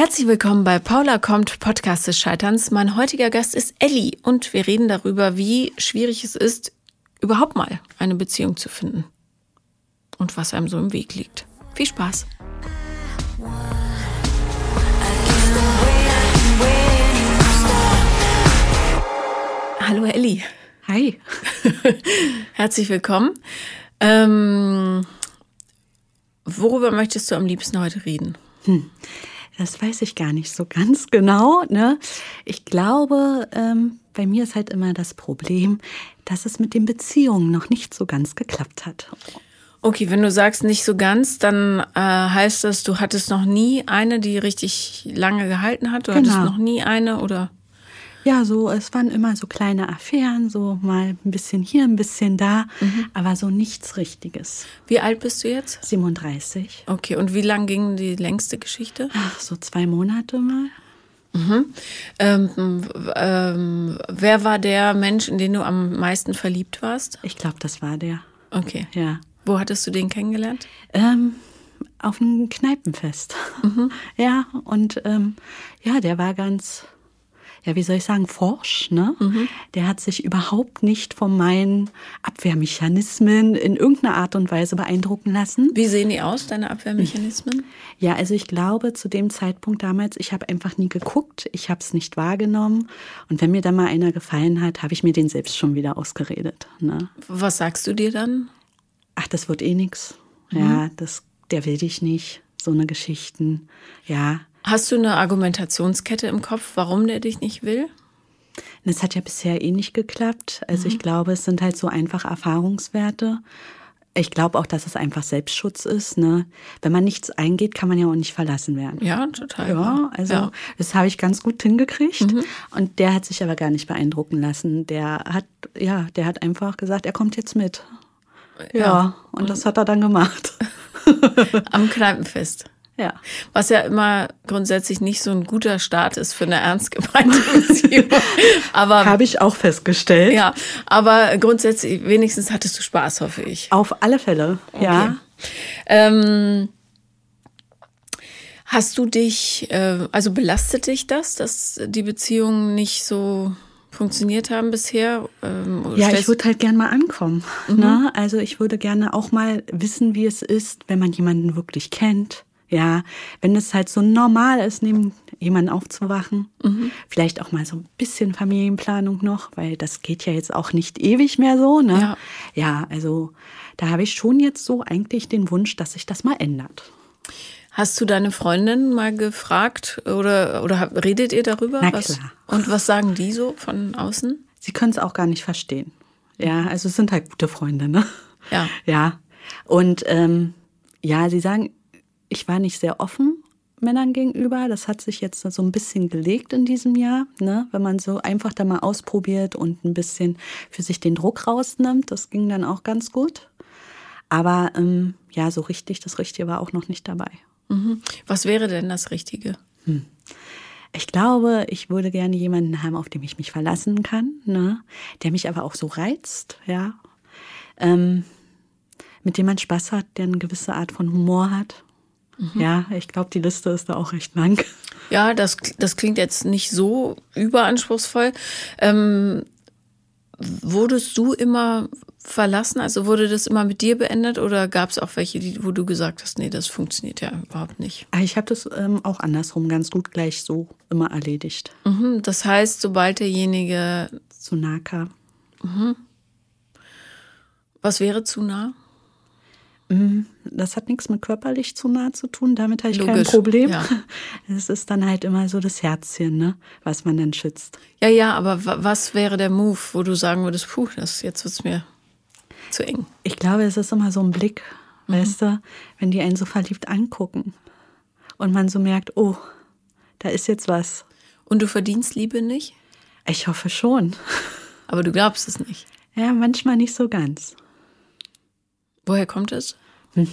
Herzlich willkommen bei Paula kommt, Podcast des Scheiterns. Mein heutiger Gast ist Elli und wir reden darüber, wie schwierig es ist, überhaupt mal eine Beziehung zu finden und was einem so im Weg liegt. Viel Spaß! Hallo Elli. Hi. Herzlich willkommen. Ähm, worüber möchtest du am liebsten heute reden? Hm. Das weiß ich gar nicht so ganz genau. Ne? Ich glaube, ähm, bei mir ist halt immer das Problem, dass es mit den Beziehungen noch nicht so ganz geklappt hat. Okay, wenn du sagst nicht so ganz, dann äh, heißt das, du hattest noch nie eine, die richtig lange gehalten hat? Du genau. hattest noch nie eine oder? Ja, so, es waren immer so kleine Affären, so mal ein bisschen hier, ein bisschen da, mhm. aber so nichts Richtiges. Wie alt bist du jetzt? 37. Okay, und wie lang ging die längste Geschichte? Ach, so zwei Monate mal. Mhm. Ähm, ähm, wer war der Mensch, in den du am meisten verliebt warst? Ich glaube, das war der. Okay. Ja. Wo hattest du den kennengelernt? Ähm, auf einem Kneipenfest. Mhm. Ja, und ähm, ja, der war ganz ja, wie soll ich sagen, forsch. Ne? Mhm. Der hat sich überhaupt nicht von meinen Abwehrmechanismen in irgendeiner Art und Weise beeindrucken lassen. Wie sehen die aus, deine Abwehrmechanismen? Ja, also ich glaube, zu dem Zeitpunkt damals, ich habe einfach nie geguckt, ich habe es nicht wahrgenommen. Und wenn mir da mal einer gefallen hat, habe ich mir den selbst schon wieder ausgeredet. Ne? Was sagst du dir dann? Ach, das wird eh nix. Mhm. Ja, das, der will dich nicht. So eine Geschichten. Ja, Hast du eine Argumentationskette im Kopf, warum der dich nicht will? Es hat ja bisher eh nicht geklappt. Also mhm. ich glaube, es sind halt so einfach Erfahrungswerte. Ich glaube auch, dass es einfach Selbstschutz ist. Ne? Wenn man nichts eingeht, kann man ja auch nicht verlassen werden. Ja, total. Ja, also ja. das habe ich ganz gut hingekriegt. Mhm. Und der hat sich aber gar nicht beeindrucken lassen. Der hat, ja, der hat einfach gesagt, er kommt jetzt mit. Ja, ja und das hat er dann gemacht. Am Kneipenfest. Ja. Was ja immer grundsätzlich nicht so ein guter Start ist für eine ernst gemeinte Beziehung. aber habe ich auch festgestellt. Ja, aber grundsätzlich wenigstens hattest du Spaß, hoffe ich. Auf alle Fälle. Okay. Ja. Ähm, hast du dich, äh, also belastet dich das, dass die Beziehungen nicht so funktioniert haben bisher? Ähm, ja, ich würde halt gerne mal ankommen. Mhm. Ne? Also ich würde gerne auch mal wissen, wie es ist, wenn man jemanden wirklich kennt ja, wenn es halt so normal ist, neben jemanden aufzuwachen, mhm. vielleicht auch mal so ein bisschen Familienplanung noch, weil das geht ja jetzt auch nicht ewig mehr so. Ne? Ja. ja, also da habe ich schon jetzt so eigentlich den Wunsch, dass sich das mal ändert. Hast du deine Freundin mal gefragt oder, oder redet ihr darüber? Na was, klar. Und was sagen die so von außen? Sie können es auch gar nicht verstehen. Ja, also es sind halt gute Freunde, ne? Ja. Ja. Und ähm, ja, sie sagen, ich war nicht sehr offen Männern gegenüber. Das hat sich jetzt so ein bisschen gelegt in diesem Jahr, ne? wenn man so einfach da mal ausprobiert und ein bisschen für sich den Druck rausnimmt. Das ging dann auch ganz gut. Aber ähm, ja, so richtig, das Richtige war auch noch nicht dabei. Mhm. Was wäre denn das Richtige? Hm. Ich glaube, ich würde gerne jemanden haben, auf dem ich mich verlassen kann, ne? der mich aber auch so reizt, ja. Ähm, mit dem man Spaß hat, der eine gewisse Art von Humor hat, Mhm. Ja, ich glaube, die Liste ist da auch recht lang. Ja, das, das klingt jetzt nicht so überanspruchsvoll. Ähm, wurdest du immer verlassen? Also wurde das immer mit dir beendet oder gab es auch welche, die, wo du gesagt hast, nee, das funktioniert ja überhaupt nicht? Ah, ich habe das ähm, auch andersrum ganz gut gleich so immer erledigt. Mhm, das heißt, sobald derjenige zu nah kam. Mhm. Was wäre zu nah? Mhm. Das hat nichts mit körperlich zu nah zu tun, damit habe ich Logisch, kein Problem. Es ja. ist dann halt immer so das Herzchen, ne, was man dann schützt. Ja, ja, aber was wäre der Move, wo du sagen würdest, puh, das, jetzt wird es mir zu eng? Ich glaube, es ist immer so ein Blick, mhm. weißt du, wenn die einen so verliebt angucken und man so merkt, oh, da ist jetzt was. Und du verdienst Liebe nicht? Ich hoffe schon. Aber du glaubst es nicht? Ja, manchmal nicht so ganz. Woher kommt es? Hm.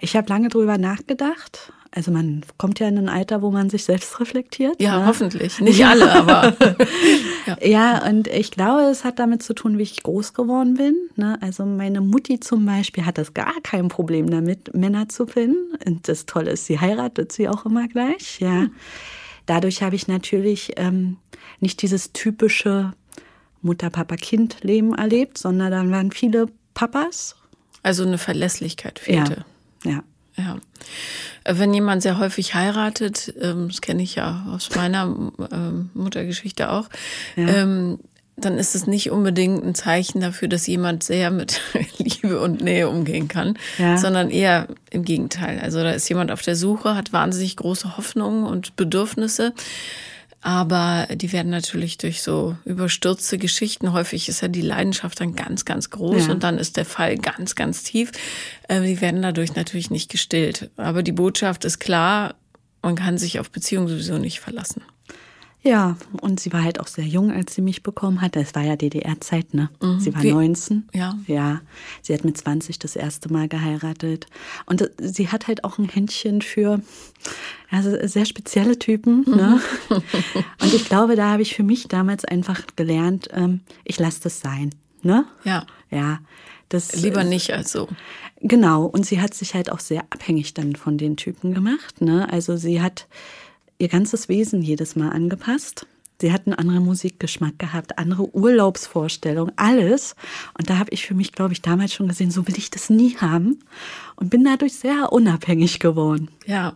Ich habe lange drüber nachgedacht. Also man kommt ja in ein Alter, wo man sich selbst reflektiert. Ja, ne? hoffentlich. Nicht alle, aber. ja. ja, und ich glaube, es hat damit zu tun, wie ich groß geworden bin. Ne? Also meine Mutti zum Beispiel hat das gar kein Problem damit, Männer zu finden. Und das Tolle ist, sie heiratet sie auch immer gleich. Ja. Hm. Dadurch habe ich natürlich ähm, nicht dieses typische Mutter-Papa-Kind-Leben erlebt, sondern dann waren viele Papas. Also eine Verlässlichkeit fehlte. Ja. ja. Ja. Wenn jemand sehr häufig heiratet, ähm, das kenne ich ja aus meiner ähm, Muttergeschichte auch, ja. Ähm, dann ist es nicht unbedingt ein Zeichen dafür, dass jemand sehr mit Liebe und Nähe umgehen kann, ja. sondern eher im Gegenteil. Also da ist jemand auf der Suche, hat wahnsinnig große Hoffnungen und Bedürfnisse aber die werden natürlich durch so überstürzte Geschichten, häufig ist ja die Leidenschaft dann ganz, ganz groß ja. und dann ist der Fall ganz, ganz tief. Äh, die werden dadurch natürlich nicht gestillt. Aber die Botschaft ist klar, man kann sich auf Beziehungen sowieso nicht verlassen. Ja, und sie war halt auch sehr jung, als sie mich bekommen hat. Es war ja DDR-Zeit, ne? Mhm. Sie war Wie? 19. Ja. Ja. Sie hat mit 20 das erste Mal geheiratet. Und äh, sie hat halt auch ein Händchen für also sehr spezielle Typen. Ne? Mhm. und ich glaube, da habe ich für mich damals einfach gelernt, ähm, ich lasse das sein. Ne? Ja. Ja. Das, Lieber nicht als so. Genau. Und sie hat sich halt auch sehr abhängig dann von den Typen gemacht. Ne? Also sie hat ihr ganzes Wesen jedes Mal angepasst. Sie hat einen anderen Musikgeschmack gehabt, andere Urlaubsvorstellungen, alles. Und da habe ich für mich, glaube ich, damals schon gesehen, so will ich das nie haben. Und bin dadurch sehr unabhängig geworden. Ja.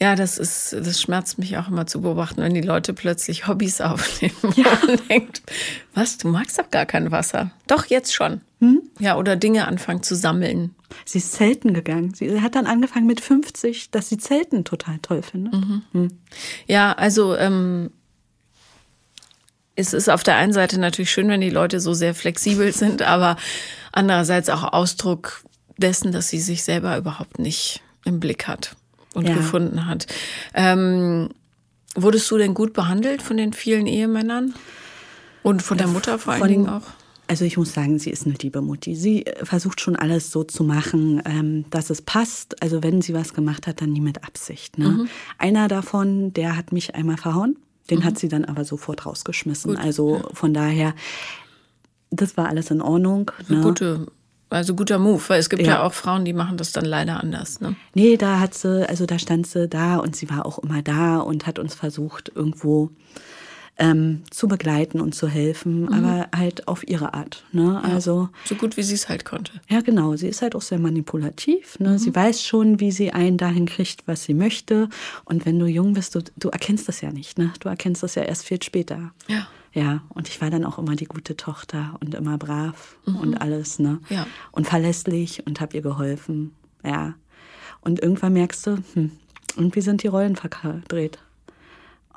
Ja, das ist, das schmerzt mich auch immer zu beobachten, wenn die Leute plötzlich Hobbys aufnehmen ja. und denkt, was, du magst doch gar kein Wasser. Doch, jetzt schon. Hm? Ja, oder Dinge anfangen zu sammeln. Sie ist Zelten gegangen. Sie hat dann angefangen mit 50, dass sie Zelten total toll findet. Mhm. Hm. Ja, also ähm, es ist auf der einen Seite natürlich schön, wenn die Leute so sehr flexibel sind, aber andererseits auch Ausdruck dessen, dass sie sich selber überhaupt nicht im Blick hat und ja. gefunden hat. Ähm, wurdest du denn gut behandelt von den vielen Ehemännern? Und von der Mutter vor allen Dingen auch? Also ich muss sagen, sie ist eine liebe Mutti. Sie äh, versucht schon alles so zu machen, ähm, dass es passt. Also wenn sie was gemacht hat, dann nie mit Absicht. Ne? Mhm. Einer davon, der hat mich einmal verhauen. Den mhm. hat sie dann aber sofort rausgeschmissen. Gut. Also von daher, das war alles in Ordnung. Ne? Gute also guter Move, weil es gibt ja. ja. auch Frauen, die machen das dann leider anders. Ne? Nee, da hat sie, also da stand sie da und sie war auch immer da und hat uns versucht, irgendwo ähm, zu begleiten und zu helfen, mhm. aber halt auf ihre Art. Ne? Ja, also so gut wie sie es halt konnte. Ja, genau. Sie ist halt auch sehr manipulativ. Ne? Mhm. Sie weiß schon, wie sie einen dahin kriegt, was sie möchte. Und wenn du jung bist, du, du erkennst das ja nicht. Ne? Du erkennst das ja erst viel später. Ja. Ja, und ich war dann auch immer die gute Tochter und immer brav mhm. und alles, ne? Ja. Und verlässlich und habe ihr geholfen, ja. Und irgendwann merkst du, hm, irgendwie sind die Rollen verdreht.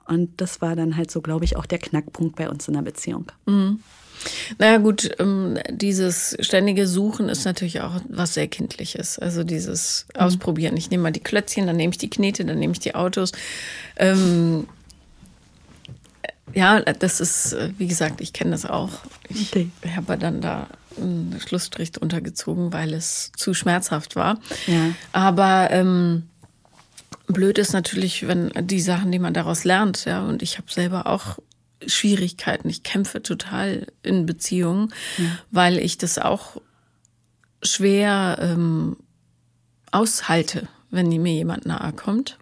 Und das war dann halt so, glaube ich, auch der Knackpunkt bei uns in der Beziehung. Mhm. Naja gut, ähm, dieses ständige Suchen ist natürlich auch was sehr Kindliches. Also dieses mhm. Ausprobieren. Ich nehme mal die Klötzchen, dann nehme ich die Knete, dann nehme ich die Autos. Ähm, ja, das ist, äh, wie gesagt, ich kenne das auch. Ich okay. habe dann da einen Schlussstrich drunter gezogen, weil es zu schmerzhaft war. Ja. Aber ähm, blöd ist natürlich, wenn die Sachen, die man daraus lernt, ja, und ich habe selber auch Schwierigkeiten. Ich kämpfe total in Beziehungen, ja. weil ich das auch schwer ähm, aushalte, wenn mir jemand nahe kommt.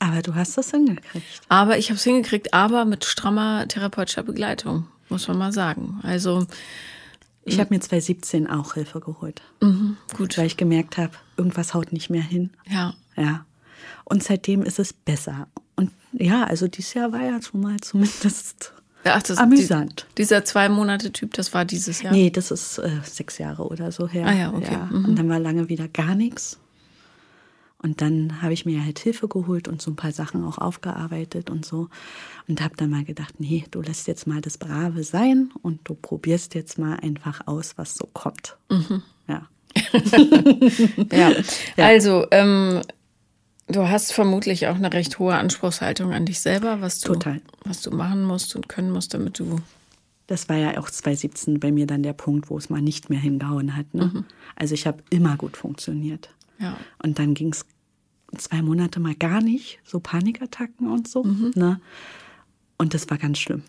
Aber du hast das hingekriegt. Aber ich habe es hingekriegt, aber mit strammer therapeutischer Begleitung, muss man mal sagen. Also ich habe mir 2017 auch Hilfe geholt. Mhm, gut. Weil ich gemerkt habe, irgendwas haut nicht mehr hin. Ja. Ja. Und seitdem ist es besser. Und ja, also dieses Jahr war ja schon mal zumindest Ach, das, amüsant. Die, dieser zwei Monate Typ, das war dieses Jahr? Nee, das ist äh, sechs Jahre oder so her. Ah ja, okay. Ja. Mhm. Und dann war lange wieder gar nichts. Und dann habe ich mir halt Hilfe geholt und so ein paar Sachen auch aufgearbeitet und so. Und habe dann mal gedacht, nee, du lässt jetzt mal das Brave sein und du probierst jetzt mal einfach aus, was so kommt. Mhm. Ja. ja. ja. Also, ähm, du hast vermutlich auch eine recht hohe Anspruchshaltung an dich selber, was du, Total. was du machen musst und können musst, damit du das war ja auch 2017 bei mir dann der Punkt, wo es mal nicht mehr hingehauen hat. Ne? Mhm. Also ich habe immer gut funktioniert. Ja. Und dann ging es zwei Monate mal gar nicht, so Panikattacken und so. Mhm. Ne? Und das war ganz schlimm.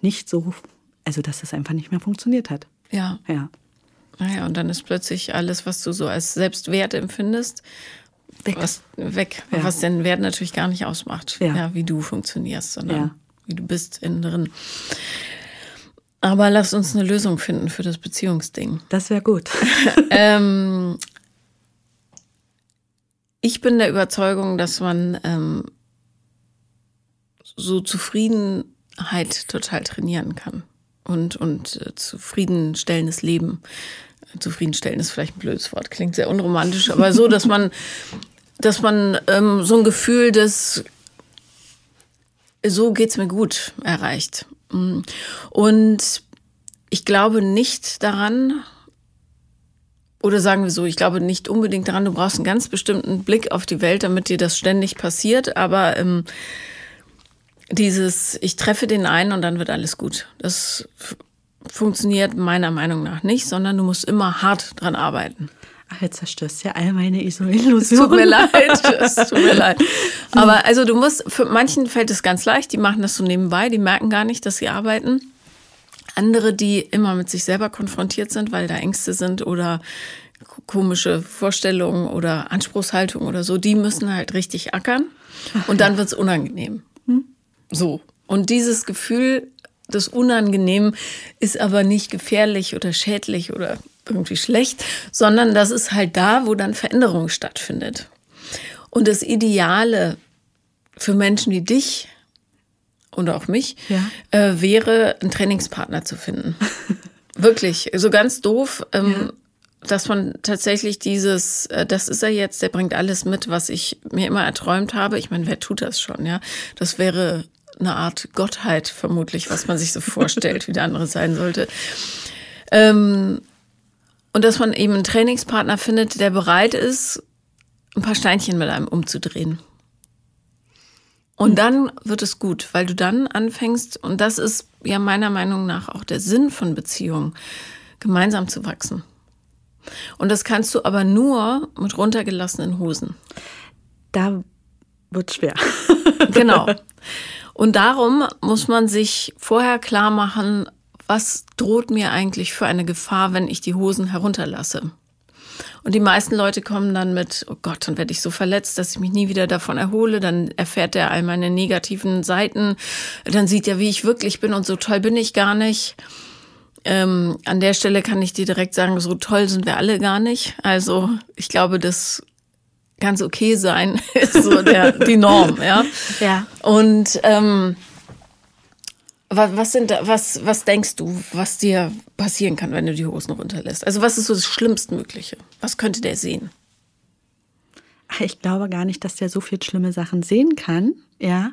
Nicht so, also dass das einfach nicht mehr funktioniert hat. Ja. Ja. Naja, und dann ist plötzlich alles, was du so als Selbstwert empfindest, Weg. Was, weg. Ja. Was den Wert natürlich gar nicht ausmacht, Ja. ja. wie du funktionierst, sondern Ja. wie du bist innen drin. Aber lass uns eine Lösung finden für das Beziehungsding. Das wäre gut. ähm, ich bin der Überzeugung, dass man ähm, so Zufriedenheit total trainieren kann und, und äh, zufriedenstellendes Leben. Zufriedenstellen ist vielleicht ein blödes Wort, klingt sehr unromantisch, aber so, dass man, dass man ähm, so ein Gefühl des so geht's mir gut erreicht. Mm. Und ich glaube nicht daran, oder sagen wir so, ich glaube nicht unbedingt daran, du brauchst einen ganz bestimmten Blick auf die Welt, damit dir das ständig passiert, aber ähm, dieses, ich treffe den einen und dann wird alles gut. Das funktioniert meiner Meinung nach nicht, sondern du musst immer hart dran arbeiten. Ach, jetzt zerstörst du ja all meine Illusionen. Tut mir leid, es tut mir leid. Aber also du musst, für manchen fällt es ganz leicht, die machen das so nebenbei, die merken gar nicht, dass sie arbeiten. Andere, die immer mit sich selber konfrontiert sind, weil da Ängste sind oder komische Vorstellungen oder Anspruchshaltung oder so, die müssen halt richtig ackern und dann wird's unangenehm. So. Und dieses Gefühl des Unangenehmen ist aber nicht gefährlich oder schädlich oder irgendwie schlecht, sondern das ist halt da, wo dann Veränderung stattfindet. Und das Ideale für Menschen wie dich und auch mich Ja. äh, wäre, einen Trainingspartner zu finden. Wirklich, so ganz doof, ähm, dass man tatsächlich dieses, äh, das ist er jetzt, der bringt alles mit, was ich mir immer erträumt habe. Ich meine, wer tut das schon, ja? Das wäre eine Art Gottheit vermutlich, was man sich so vorstellt, wie der andere sein sollte. Ähm, und dass man eben einen Trainingspartner findet, der bereit ist, ein paar Steinchen mit einem umzudrehen. Und dann wird es gut, weil du dann anfängst, und das ist ja meiner Meinung nach auch der Sinn von Beziehungen, gemeinsam zu wachsen. Und das kannst du aber nur mit runtergelassenen Hosen. Da wird schwer. Genau. Und darum muss man sich vorher klar machen, was droht mir eigentlich für eine Gefahr, wenn ich die Hosen herunterlasse. Und die meisten Leute kommen dann mit, oh Gott, dann werde ich so verletzt, dass ich mich nie wieder davon erhole. Dann erfährt er all meine negativen Seiten. Dann sieht er, wie ich wirklich bin und so toll bin ich gar nicht. Ähm, an der Stelle kann ich dir direkt sagen, so toll sind wir alle gar nicht. Also ich glaube, das ganz okay sein ist so der, die Norm, ja. Ja. Und ähm, was, was sind da, was, was denkst du, was dir passieren kann, wenn du die Hosen runterlässt? Also was ist so das Schlimmstmögliche? Was könnte der sehen? Ich glaube gar nicht, dass der so viel schlimme Sachen sehen kann, ja.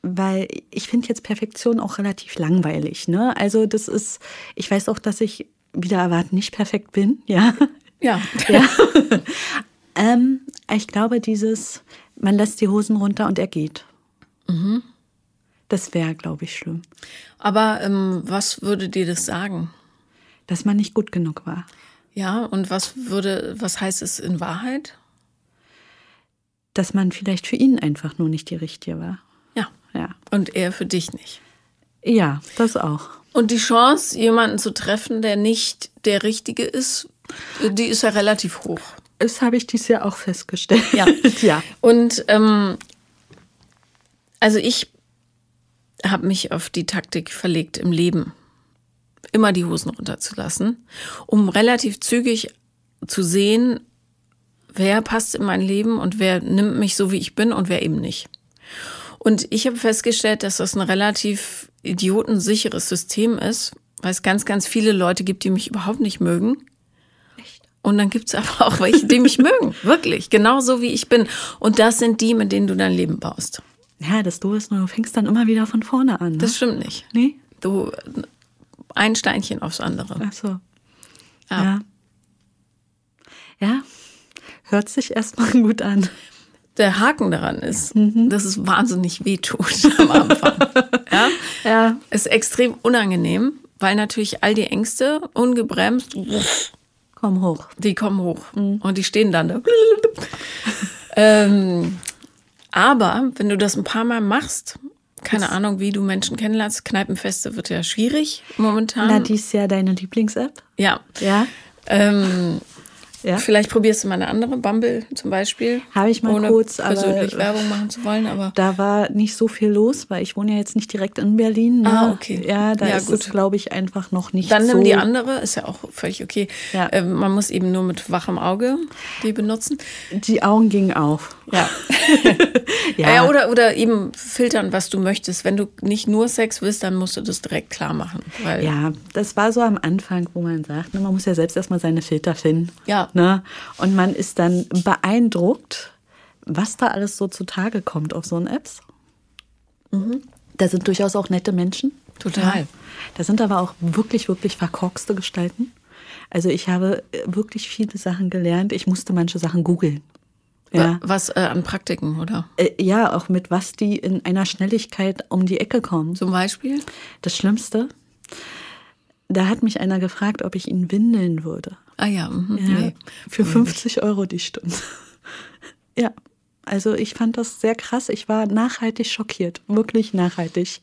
Weil ich finde jetzt Perfektion auch relativ langweilig, ne? Also das ist, ich weiß auch, dass ich wieder erwarten nicht perfekt bin, ja. Ja. Ja. ähm, ich glaube, dieses, man lässt die Hosen runter und er geht. Das wäre, glaube ich, schlimm. Aber ähm, was würde dir das sagen? Dass man nicht gut genug war. Ja, und was würde, was heißt es in Wahrheit? Dass man vielleicht für ihn einfach nur nicht die Richtige war. Ja. Ja. Und er für dich nicht. Ja, das auch. Und die Chance, jemanden zu treffen, der nicht der Richtige ist, die ist ja relativ hoch. Das habe ich dieses Jahr auch festgestellt. Ja. ja. Und ähm, also ich habe mich auf die Taktik verlegt im Leben, immer die Hosen runterzulassen, um relativ zügig zu sehen, wer passt in mein Leben und wer nimmt mich so, wie ich bin und wer eben nicht. Und ich habe festgestellt, dass das ein relativ idiotensicheres System ist, weil es ganz, ganz viele Leute gibt, die mich überhaupt nicht mögen. Und dann gibt's aber auch welche, die mich mögen. Wirklich. Genauso wie ich bin. Und das sind die, mit denen du dein Leben baust. Ja, das Doofe ist nur, du fängst dann immer wieder von vorne an. Ne? Das stimmt nicht. nee? Du, ein Steinchen aufs andere. Ach so. Ja. Ja. Ja, hört sich erstmal gut an. Der Haken daran ist, dass es wahnsinnig wehtut am Anfang. ja? Ja. Ist extrem unangenehm, weil natürlich all die Ängste ungebremst Komm hoch. Die kommen hoch und die stehen dann da. ähm, aber wenn du das ein paar Mal machst, keine Ahnung, wie du Menschen kennenlernst, Kneipenfeste wird ja schwierig momentan. Na, die ist ja deine Lieblings-App. ja. Ja. Ähm, Ja. Vielleicht probierst du mal eine andere, Bumble zum Beispiel. Habe ich mal ohne kurz, aber- persönlich Werbung machen zu wollen, aber Da war nicht so viel los, weil ich wohne ja jetzt nicht direkt in Berlin. Ne? Ah, okay. Ja, da Ja, ist gut. es, glaube ich, einfach noch nicht dann so. nimm die andere, ist ja auch völlig okay. Ja. Ähm, man muss eben nur mit wachem Auge die benutzen. Die Augen gingen auf. Ja. Ja. ja. oder, oder eben filtern, was du möchtest. Wenn du nicht nur Sex willst, dann musst du das direkt klar machen. Ja, das war so am Anfang, wo man sagt, ne, man muss ja selbst erstmal seine Filter finden. Ja. Ne? Und man ist dann beeindruckt, was da alles so zutage kommt auf so einen Apps. Da sind durchaus auch nette Menschen. Mhm. Total. Ja. Da sind aber auch wirklich, wirklich verkorkste Gestalten. Also ich habe äh, wirklich viele Sachen gelernt. Ich musste manche Sachen googeln. Ja. Was äh, an Praktiken, oder? Äh, ja, auch mit was die in einer Schnelligkeit um die Ecke kommen. Zum Beispiel? Das Schlimmste, da hat mich einer gefragt, ob ich ihn windeln würde. Ah ja, mhm. Ja, nee. Für 50 Euro die Stunde. ja, also ich fand das sehr krass. Ich war nachhaltig schockiert. Wirklich nachhaltig.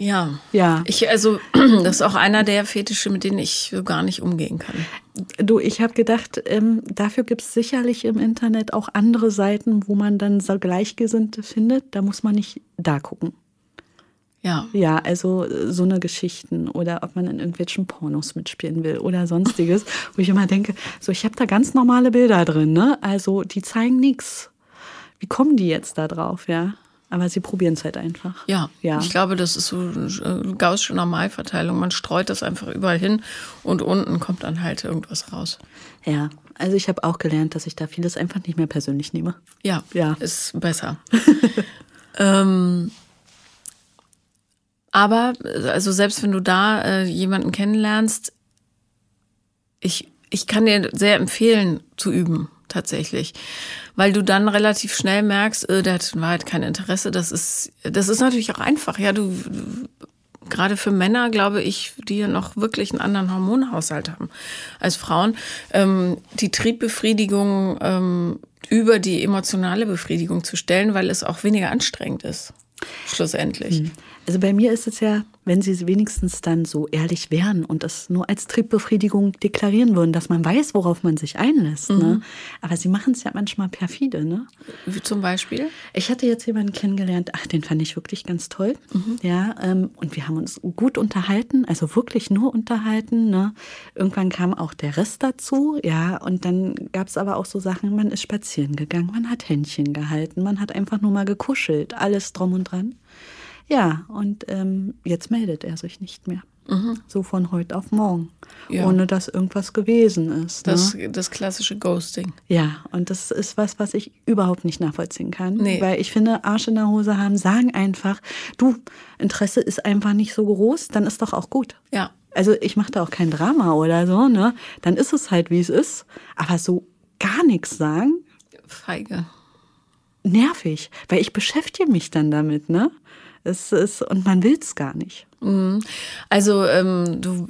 Ja. Ja. Ich, also, das ist auch einer der Fetische, mit denen ich so gar nicht umgehen kann. Du, ich habe gedacht, ähm, dafür gibt es sicherlich im Internet auch andere Seiten, wo man dann so Gleichgesinnte findet. Da muss man nicht da gucken. Ja. Ja, also äh, so eine Geschichten oder ob man in irgendwelchen Pornos mitspielen will oder sonstiges, wo ich immer denke, so ich habe da ganz normale Bilder drin, ne? Also die zeigen nichts. Wie kommen die jetzt da drauf, ja? Aber sie probieren es halt einfach. Ja. Ja. Ich glaube, das ist so eine gaußsche Normalverteilung. Man streut das einfach überall hin und unten kommt dann halt irgendwas raus. Ja, also ich habe auch gelernt, dass ich da vieles einfach nicht mehr persönlich nehme. Ja, Ja. ist besser. ähm, aber, also selbst wenn du da äh, jemanden kennenlernst, ich, ich kann dir sehr empfehlen zu üben, tatsächlich. Weil du dann relativ schnell merkst, äh, der hat in Wahrheit kein Interesse. Das ist, das ist natürlich auch einfach. Ja, du, gerade für Männer, glaube ich, die ja noch wirklich einen anderen Hormonhaushalt haben als Frauen, ähm, die Triebbefriedigung ähm, über die emotionale Befriedigung zu stellen, weil es auch weniger anstrengend ist, schlussendlich. Also bei mir ist es ja, wenn sie wenigstens dann so ehrlich wären und es nur als Triebbefriedigung deklarieren würden, dass man weiß, worauf man sich einlässt. Ne? Aber sie machen es ja manchmal perfide. Ne? Wie zum Beispiel? Ich hatte jetzt jemanden kennengelernt, ach, den fand ich wirklich ganz toll. Ja, ähm, und wir haben uns gut unterhalten, also wirklich nur unterhalten. Ne? Irgendwann kam auch der Rest dazu, ja, und dann gab es aber auch so Sachen, man ist spazieren gegangen, man hat Händchen gehalten, man hat einfach nur mal gekuschelt, alles drum und dran. Ja, und ähm, jetzt meldet er sich nicht mehr. So von heute auf morgen, Ja. ohne dass irgendwas gewesen ist. Ne? Das, das klassische Ghosting. Ja, und das ist was, was ich überhaupt nicht nachvollziehen kann. Nee. Weil ich finde, Arsch in der Hose haben, sagen einfach, du, Interesse ist einfach nicht so groß, dann ist doch auch gut. Ja. Also ich mache da auch kein Drama oder so, ne? Dann ist es halt, wie es ist. Aber so gar nichts sagen, Feige. nervig. Weil ich beschäftige mich dann damit, ne? Es ist, und man will es gar nicht. Mhm. Also ähm, du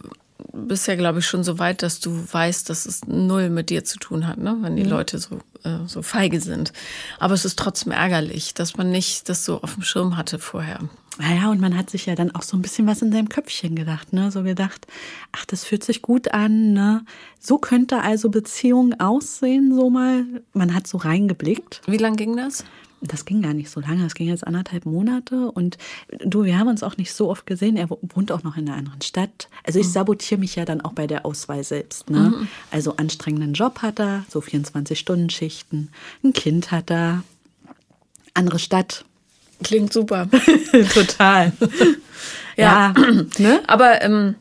bist ja, glaube ich, schon so weit, dass du weißt, dass es null mit dir zu tun hat, ne? wenn die Leute so, äh, so feige sind. Aber es ist trotzdem ärgerlich, dass man nicht das so auf dem Schirm hatte vorher. Naja, und man hat sich ja dann auch so ein bisschen was in seinem Köpfchen gedacht, ne? So gedacht, ach, das fühlt sich gut an, ne? So könnte also Beziehung aussehen, so mal. Man hat so reingeblickt. Wie lang ging das? Das ging gar nicht so lange, das ging jetzt anderthalb Monate. Und du, wir haben uns auch nicht so oft gesehen. Er wohnt auch noch in einer anderen Stadt. Also ich sabotiere mich ja dann auch bei der Auswahl selbst. Ne? Also anstrengenden Job hat er, so 24-Stunden-Schichten. Ein Kind hat er. Andere Stadt. Klingt super. Total. ja, ne? Aber ähm,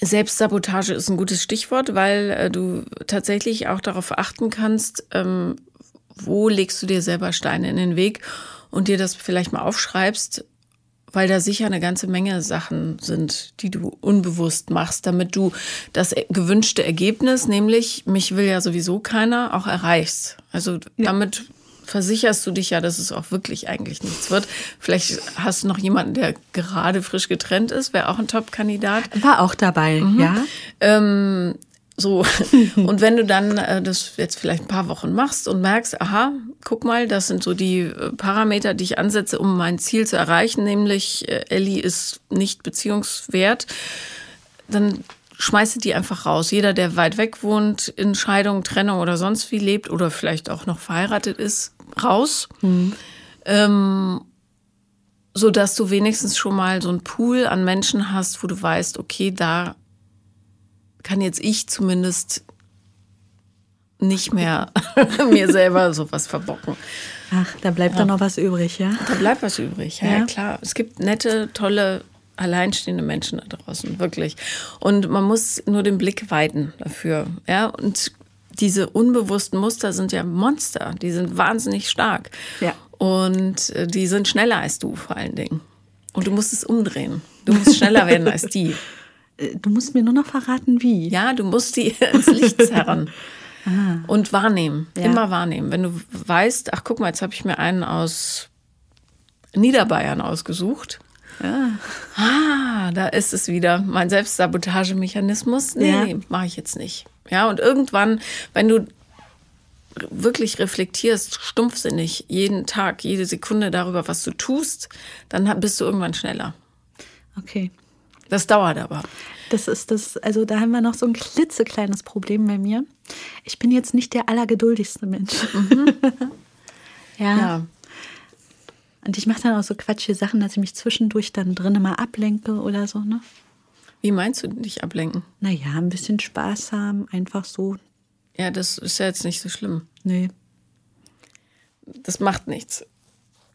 Selbstsabotage ist ein gutes Stichwort, weil äh, du tatsächlich auch darauf achten kannst, ähm, wo legst du dir selber Steine in den Weg und dir das vielleicht mal aufschreibst, weil da sicher eine ganze Menge Sachen sind, die du unbewusst machst, damit du das e- gewünschte Ergebnis, nämlich mich will ja sowieso keiner, auch erreichst. Also damit versicherst du dich ja, dass es auch wirklich eigentlich nichts wird. Vielleicht hast du noch jemanden, der gerade frisch getrennt ist, wäre auch ein Top-Kandidat. War auch dabei, ja. Ähm, So, und wenn du dann äh, das jetzt vielleicht ein paar Wochen machst und merkst, aha, guck mal, das sind so die äh, Parameter, die ich ansetze, um mein Ziel zu erreichen, nämlich äh, Ellie ist nicht beziehungswert, dann schmeiße die einfach raus. Jeder, der weit weg wohnt, in Scheidung, Trennung oder sonst wie lebt oder vielleicht auch noch verheiratet ist, raus. Mhm. Ähm, so dass du wenigstens schon mal so einen Pool an Menschen hast, wo du weißt, okay, da kann jetzt ich zumindest nicht mehr mir selber sowas verbocken. Ach, da bleibt ja. dann noch was übrig, ja? Da bleibt was übrig, ja, ja, klar. Es gibt nette, tolle, alleinstehende Menschen da draußen, wirklich. Und man muss nur den Blick weiten dafür, ja. Und diese unbewussten Muster sind ja Monster, die sind wahnsinnig stark. Ja. Und äh, die sind schneller als du vor allen Dingen. Und du musst es umdrehen. Du musst schneller werden als die. Äh, du musst mir nur noch verraten, wie. Ja, du musst die ins Licht zerren. ah. Und wahrnehmen. Ja. Immer wahrnehmen. Wenn du weißt, ach guck mal, jetzt habe ich mir einen aus Niederbayern ausgesucht. Ja. Ah, da ist es wieder. Mein Selbstsabotagemechanismus. Nee, ja. nee mache ich jetzt nicht. Ja, und irgendwann, wenn du wirklich reflektierst, stumpfsinnig, jeden Tag, jede Sekunde darüber, was du tust, dann bist du irgendwann schneller. Okay. Das dauert aber. Das ist das, also da haben wir noch so ein klitzekleines Problem bei mir. Ich bin jetzt nicht der allergeduldigste Mensch. Mhm. ja. ja. Und ich mache dann auch so quatschige Sachen, dass ich mich zwischendurch dann drinnen mal ablenke oder so, ne? Wie meinst du dich ablenken? Naja, ein bisschen Spaß haben, einfach so ja, das ist ja jetzt nicht so schlimm. Nee. Das macht nichts.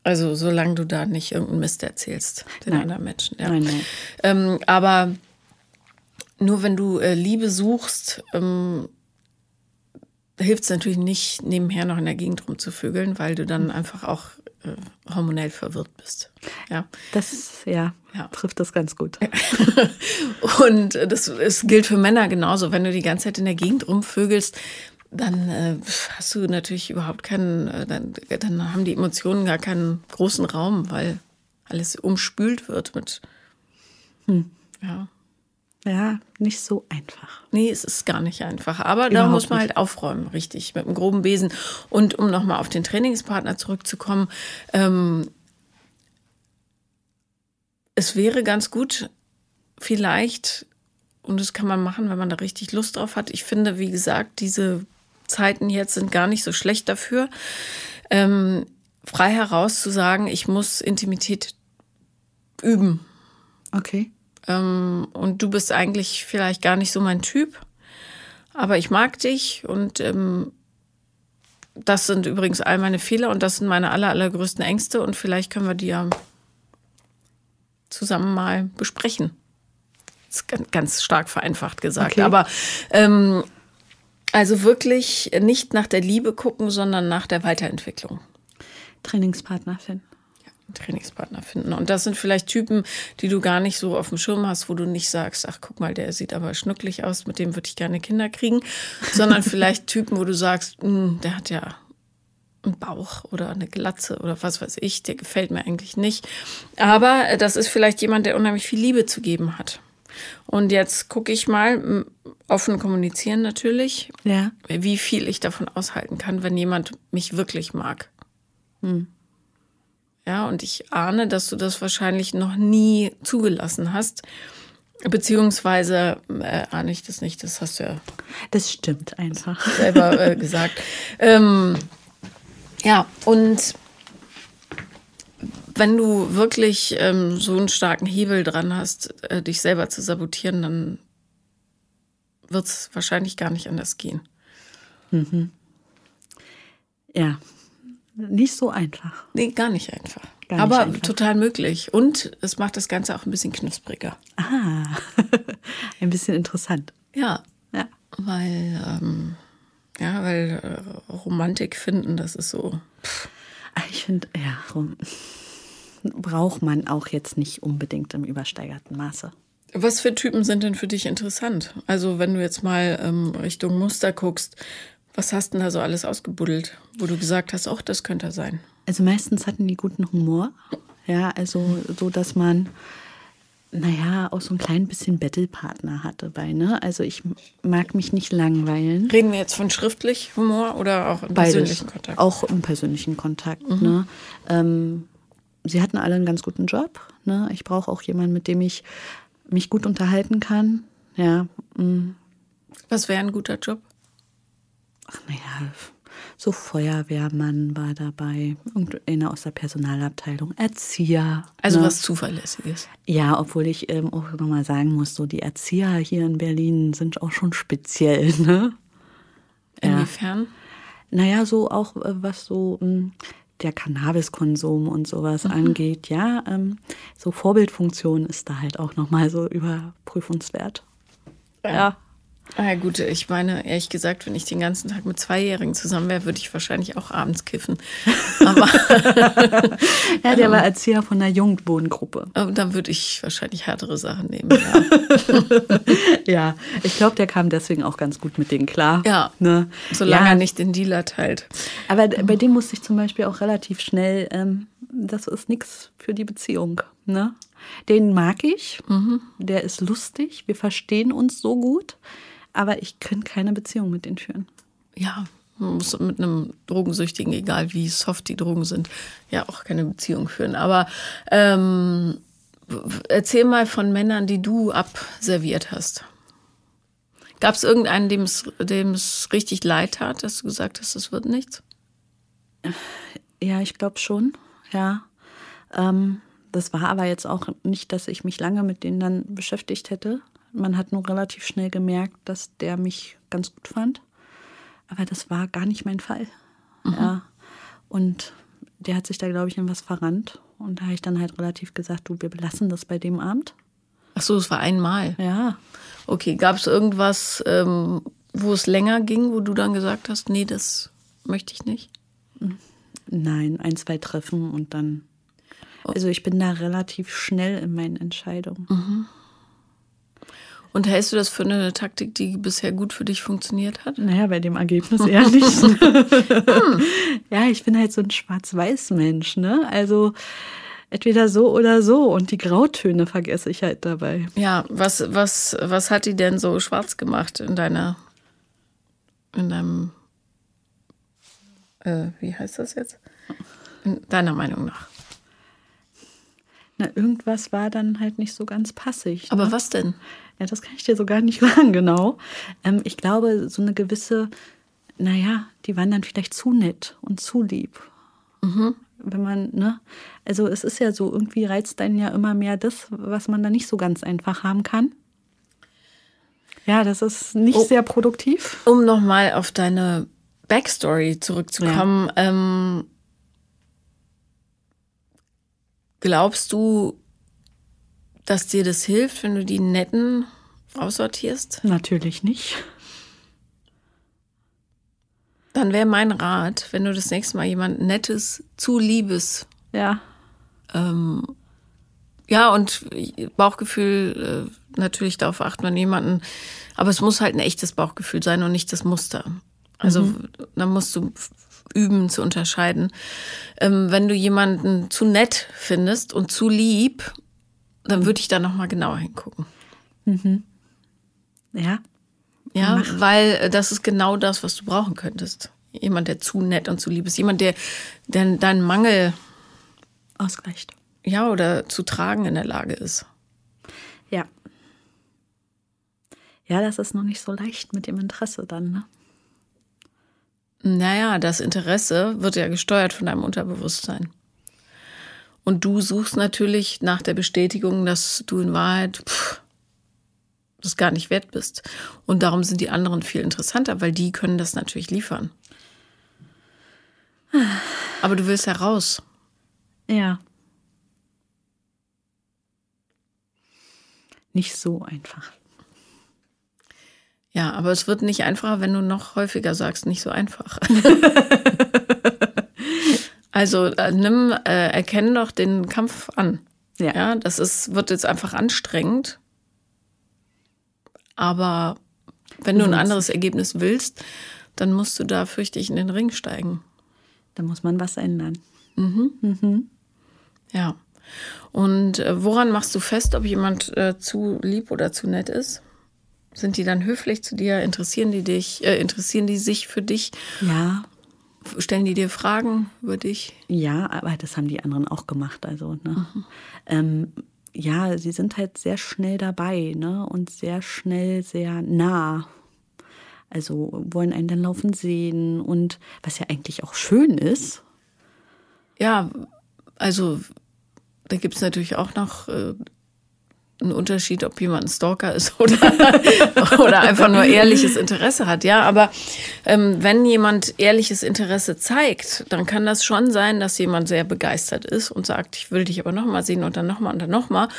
Also, solange du da nicht irgendeinen Mist erzählst den nein. anderen Menschen. Ja. Nein, nein. Ähm, aber nur wenn du äh, Liebe suchst, ähm, hilft es natürlich nicht, nebenher noch in der Gegend rumzuvögeln, weil du dann mhm. einfach auch äh, hormonell verwirrt bist. Ja. Das ja, ja. trifft das ganz gut. Und das, das gilt für Männer genauso. Wenn du die ganze Zeit in der Gegend rumvögelst, dann äh, hast du natürlich überhaupt keinen, äh, dann, dann haben die Emotionen gar keinen großen Raum, weil alles umspült wird mit. Hm. Ja. Ja, nicht so einfach. Nee, es ist gar nicht einfach. Aber Überhaupt da muss man halt aufräumen, richtig, mit einem groben Besen. Und um nochmal auf den Trainingspartner zurückzukommen, ähm, es wäre ganz gut, vielleicht, und das kann man machen, wenn man da richtig Lust drauf hat. Ich finde, wie gesagt, diese Zeiten jetzt sind gar nicht so schlecht dafür, ähm, frei heraus zu sagen, ich muss Intimität üben. Okay. Ähm, und du bist eigentlich vielleicht gar nicht so mein Typ, aber ich mag dich und ähm, das sind übrigens all meine Fehler und das sind meine aller, allergrößten Ängste und vielleicht können wir die ja zusammen mal besprechen. Das ist ganz, ganz stark vereinfacht gesagt. Okay. Aber ähm, also wirklich nicht nach der Liebe gucken, sondern nach der Weiterentwicklung. Trainingspartner finden. Trainingspartner finden. Und das sind vielleicht Typen, die du gar nicht so auf dem Schirm hast, wo du nicht sagst, ach guck mal, der sieht aber schnucklig aus, mit dem würde ich gerne Kinder kriegen, sondern vielleicht Typen, wo du sagst, hm, der hat ja einen Bauch oder eine Glatze oder was weiß ich, der gefällt mir eigentlich nicht. Aber das ist vielleicht jemand, der unheimlich viel Liebe zu geben hat. Und jetzt gucke ich mal, offen kommunizieren natürlich, ja. wie viel ich davon aushalten kann, wenn jemand mich wirklich mag. Hm. Ja, und ich ahne, dass du das wahrscheinlich noch nie zugelassen hast. Beziehungsweise äh, ahne ich das nicht, das hast du ja. Das stimmt einfach. Selber äh, gesagt. Ähm, ja, und wenn du wirklich ähm, so einen starken Hebel dran hast, äh, dich selber zu sabotieren, dann wird es wahrscheinlich gar nicht anders gehen. Mhm. Ja, nicht so einfach. Nee, gar nicht einfach. Gar nicht Aber einfach. total möglich. Und es macht das Ganze auch ein bisschen knuspriger. Ah, ein bisschen interessant. Ja. Ja. Weil, ähm, ja, weil äh, Romantik finden, das ist so. Pff. Ich finde, ja, braucht man auch jetzt nicht unbedingt im übersteigerten Maße. Was für Typen sind denn für dich interessant? Also, wenn du jetzt mal ähm, Richtung Muster guckst, was hast du denn da so alles ausgebuddelt, wo du gesagt hast, auch das könnte er sein? Also meistens hatten die guten Humor. Ja, also so, dass man naja, auch so ein klein bisschen Battlepartner hatte bei, ne? Also ich mag mich nicht langweilen. Reden wir jetzt von schriftlich Humor oder auch im Beides. persönlichen Kontakt? Auch im persönlichen Kontakt, ne? Ähm, sie hatten alle einen ganz guten Job, ne? Ich brauche auch jemanden, mit dem ich mich gut unterhalten kann. Ja, mm. Was wäre ein guter Job? ach naja, so Feuerwehrmann war dabei, irgendeiner aus der Personalabteilung, Erzieher. Also ne? was Zuverlässiges. Ja, obwohl ich ähm, auch nochmal sagen muss, so die Erzieher hier in Berlin sind auch schon speziell, ne? Ja. Inwiefern? Naja, so auch äh, was so ähm, der Cannabiskonsum und sowas angeht, ja, ähm, so Vorbildfunktion ist da halt auch nochmal so überprüfungswert. Ja. Ah ja gut, ich meine, ehrlich gesagt, wenn ich den ganzen Tag mit Zweijährigen zusammen wäre, würde ich wahrscheinlich auch abends kiffen. Aber Ja, der war Erzieher von einer Jugendwohngruppe. aber dann würde ich wahrscheinlich härtere Sachen nehmen. Ja, Ja, ich glaube, der kam deswegen auch ganz gut mit denen klar. ja. Ne? solange ja, er nicht den Dealer teilt. Aber bei dem musste ich zum Beispiel auch relativ schnell, ähm, das ist nichts für die Beziehung. Ne? Den mag ich, der ist lustig, wir verstehen uns so gut, aber ich könnte keine Beziehung mit denen führen. Ja, man muss mit einem Drogensüchtigen, egal wie soft die Drogen sind, ja auch keine Beziehung führen. Aber ähm, erzähl mal von Männern, die du abserviert hast. Gab es irgendeinen, dem es, richtig leid tat, dass du gesagt hast, es wird nichts? Ja, ich glaube schon, ja. Ähm, das war aber jetzt auch nicht, dass ich mich lange mit denen dann beschäftigt hätte. Man hat nur relativ schnell gemerkt, dass der mich ganz gut fand. Aber das war gar nicht mein Fall. Ja. Und der hat sich da, glaube ich, in was verrannt. Und da habe ich dann halt relativ gesagt, du, wir belassen das bei dem Abend. Ach so, es war einmal. Ja. Okay, gab es irgendwas, ähm, wo es länger ging, wo du dann gesagt hast, nee, das möchte ich nicht? Nein, ein, zwei Treffen und dann. Also ich bin da relativ schnell in meinen Entscheidungen. Und hältst du das für eine Taktik, die bisher gut für dich funktioniert hat? Naja, bei dem Ergebnis eher nicht. ja, ich bin halt so ein Schwarz-Weiß-Mensch, ne? Also entweder so oder so. Und die Grautöne vergesse ich halt dabei. Ja, was, was, was hat die denn so schwarz gemacht in deiner, in deinem, äh, wie heißt das jetzt? In deiner Meinung nach. Na, irgendwas war dann halt nicht so ganz passig. Ne? Aber was denn? Ja, das kann ich dir so gar nicht sagen, genau. Ähm, ich glaube, so eine gewisse, naja, die waren dann vielleicht zu nett und zu lieb. Wenn man, ne? Also es ist ja so, irgendwie reizt einen ja immer mehr das, was man da nicht so ganz einfach haben kann. Ja, das ist nicht Oh. sehr produktiv. Um nochmal auf deine Backstory zurückzukommen, ähm, glaubst du, dass dir das hilft, wenn du die Netten aussortierst? Natürlich nicht. Dann wäre mein Rat, wenn du das nächste Mal jemand Nettes, zu Liebes, Ja. ähm, ja, und Bauchgefühl, äh, natürlich darauf achten, wenn jemanden, aber es muss halt ein echtes Bauchgefühl sein und nicht das Muster. Also da musst du üben zu unterscheiden. Ähm, wenn du jemanden zu nett findest und zu lieb, dann würde ich da nochmal genauer hingucken. Ja. Ja, weil äh, das ist genau das, was du brauchen könntest. Jemand, der zu nett und zu lieb ist. Jemand, der, der deinen Mangel, Ausgleicht. ja, oder zu tragen in der Lage ist. Ja. Ja, das ist noch nicht so leicht mit dem Interesse dann, ne? Naja, das Interesse wird ja gesteuert von deinem Unterbewusstsein. Und du suchst natürlich nach der Bestätigung, dass du in Wahrheit pff, das gar nicht wert bist. Und darum sind die anderen viel interessanter, weil die können das natürlich liefern. Aber du willst heraus. Ja. Nicht so einfach. Ja, aber es wird nicht einfacher, wenn du noch häufiger sagst, nicht so einfach. also äh, nimm, äh, erkenn doch den Kampf an. Ja. Ja, das ist, wird jetzt einfach anstrengend. Aber wenn du ein anderes Ergebnis willst, dann musst du da fürchtig in den Ring steigen. Da muss man was ändern. Ja. Und äh, woran machst du fest, ob jemand äh, zu lieb oder zu nett ist? Sind die dann höflich zu dir? Interessieren die dich? Äh, interessieren die sich für dich? Ja. Stellen die dir Fragen über dich? Ja, aber das haben die anderen auch gemacht. Also, ne? Mhm. Ähm, ja, sie sind halt sehr schnell dabei, ne? Und sehr schnell, sehr nah. Also wollen einen dann laufen sehen und was ja eigentlich auch schön ist. Ja, also da gibt es natürlich auch noch äh, einen Unterschied, ob jemand ein Stalker ist oder, oder einfach nur ehrliches Interesse hat. Ja, aber ähm, wenn jemand ehrliches Interesse zeigt, dann kann das schon sein, dass jemand sehr begeistert ist und sagt, ich will dich aber nochmal sehen und dann nochmal und dann nochmal.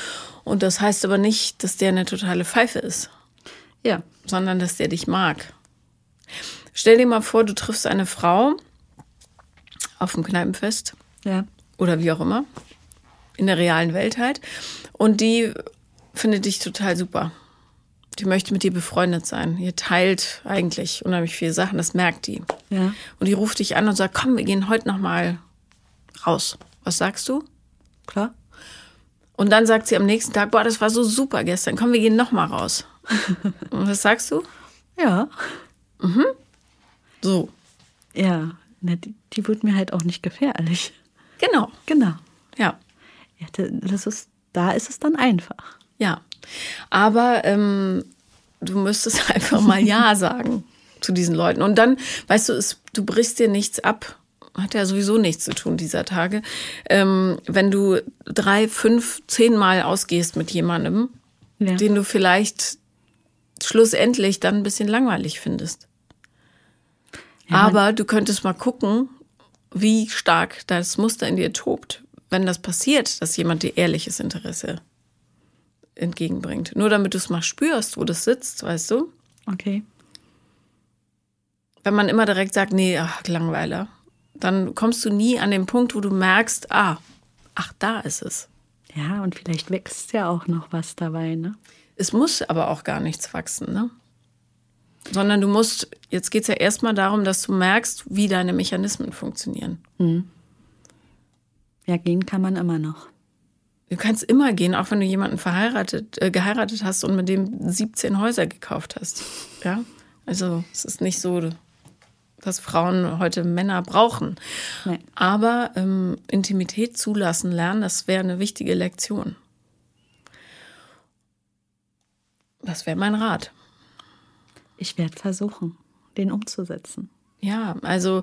Und das heißt aber nicht, dass der eine totale Pfeife ist. Ja. Sondern dass der dich mag. Stell dir mal vor, du triffst eine Frau auf dem Kneipenfest. Ja. Oder wie auch immer. In der realen Welt halt. Und die findet dich total super. Die möchte mit dir befreundet sein. Ihr teilt eigentlich unheimlich viele Sachen, das merkt die. Ja. Und die ruft dich an und sagt, komm, wir gehen heute noch mal raus. Was sagst du? Klar. Und dann sagt sie am nächsten Tag, boah, das war so super gestern. Komm, wir gehen noch mal raus. und was sagst du? Ja. Mhm. So. Ja, ne, die, die wird mir halt auch nicht gefährlich. Genau. Genau. Ja. ja das ist, da ist es dann einfach. Ja. Aber ähm, du müsstest einfach mal Ja sagen zu diesen Leuten. Und dann, weißt du, es, du brichst dir nichts ab. Hat ja sowieso nichts zu tun dieser Tage. Ähm, wenn du drei, fünf, zehn Mal ausgehst mit jemandem, ja. den du vielleicht schlussendlich dann ein bisschen langweilig findest. Ja, Aber du könntest mal gucken, wie stark das Muster in dir tobt, wenn das passiert, dass jemand dir ehrliches Interesse entgegenbringt. Nur damit du es mal spürst, wo das sitzt, weißt du? Okay. Wenn man immer direkt sagt, nee, ach, Langweiler, dann kommst du nie an den Punkt, wo du merkst, ah, ach, da ist es. Ja, und vielleicht wächst ja auch noch was dabei, ne? Es muss aber auch gar nichts wachsen, ne? Sondern du musst, jetzt geht es ja erstmal darum, dass du merkst, wie deine Mechanismen funktionieren. Mhm. Ja, gehen kann man immer noch. Du kannst immer gehen, auch wenn du jemanden verheiratet, äh, geheiratet hast und mit dem 17 Häuser gekauft hast. Ja, also es ist nicht so, dass Frauen heute Männer brauchen. Nee. Aber ähm, Intimität zulassen, lernen, das wäre eine wichtige Lektion. Das wäre mein Rat. Ich werde versuchen, den umzusetzen. Ja, also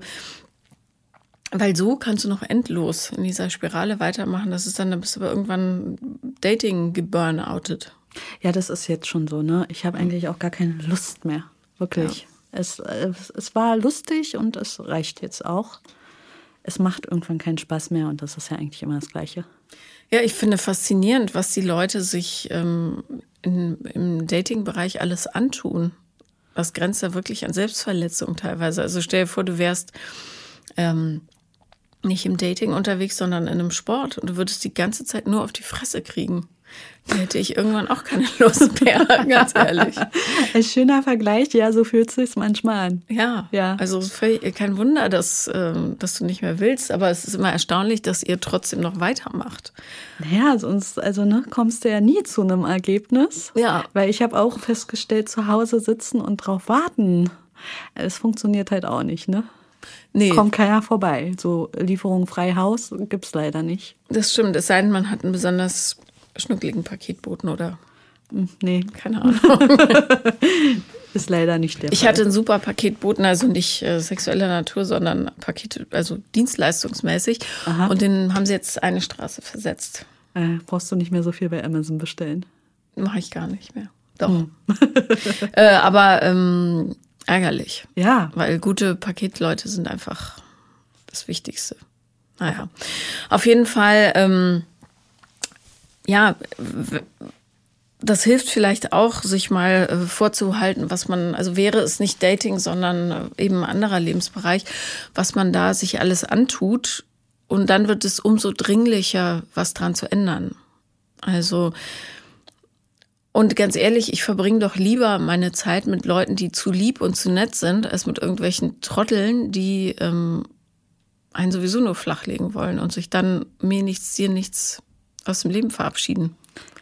weil so kannst du noch endlos in dieser Spirale weitermachen. Das ist dann, da bist du aber irgendwann Dating geburnoutet. Ja, das ist jetzt schon so, ne? Ich habe eigentlich auch gar keine Lust mehr. Wirklich. Ja. Es, es, es war lustig und es reicht jetzt auch. Es macht irgendwann keinen Spaß mehr und das ist ja eigentlich immer das Gleiche. Ja, ich finde faszinierend, was die Leute sich ähm, in, im Dating-Bereich alles antun. Was grenzt da wirklich an Selbstverletzung teilweise? Also stell dir vor, du wärst ähm, nicht im Dating unterwegs, sondern in einem Sport und du würdest die ganze Zeit nur auf die Fresse kriegen. Da hätte ich irgendwann auch keine Lust mehr, ganz ehrlich. Ein schöner Vergleich, ja, so fühlt es sich manchmal an. Ja, ja. also kein Wunder, dass, ähm, dass du nicht mehr willst, aber es ist immer erstaunlich, dass ihr trotzdem noch weitermacht. Naja, sonst also, ne, kommst du ja nie zu einem Ergebnis. Ja. Weil ich habe auch festgestellt, zu Hause sitzen und drauf warten, es funktioniert halt auch nicht, ne? Nee. Kommt keiner vorbei. So Lieferung frei Haus gibt es leider nicht. Das stimmt, es sei denn, man hat einen besonders schnuckligen Paketboten oder. Hm, nee. Keine Ahnung. ist leider nicht der Ich Fall. hatte einen super Paketboten, also nicht äh, sexueller Natur, sondern Paket, also dienstleistungsmäßig. Aha. Und den haben sie jetzt eine Straße versetzt. Äh, brauchst du nicht mehr so viel bei Amazon bestellen? Mache ich gar nicht mehr. Doch. Hm. äh, aber ähm, ärgerlich. Ja. Weil gute Paketleute sind einfach das Wichtigste. Naja. Auf jeden Fall, ähm, ja, das hilft vielleicht auch, sich mal äh, vorzuhalten, was man, also wäre es nicht Dating, sondern äh, eben ein anderer Lebensbereich, was man da sich alles antut. Und dann wird es umso dringlicher, was dran zu ändern. Also, und ganz ehrlich, ich verbringe doch lieber meine Zeit mit Leuten, die zu lieb und zu nett sind, als mit irgendwelchen Trotteln, die ähm, einen sowieso nur flachlegen wollen und sich dann mir nichts, dir nichts aus dem Leben verabschieden.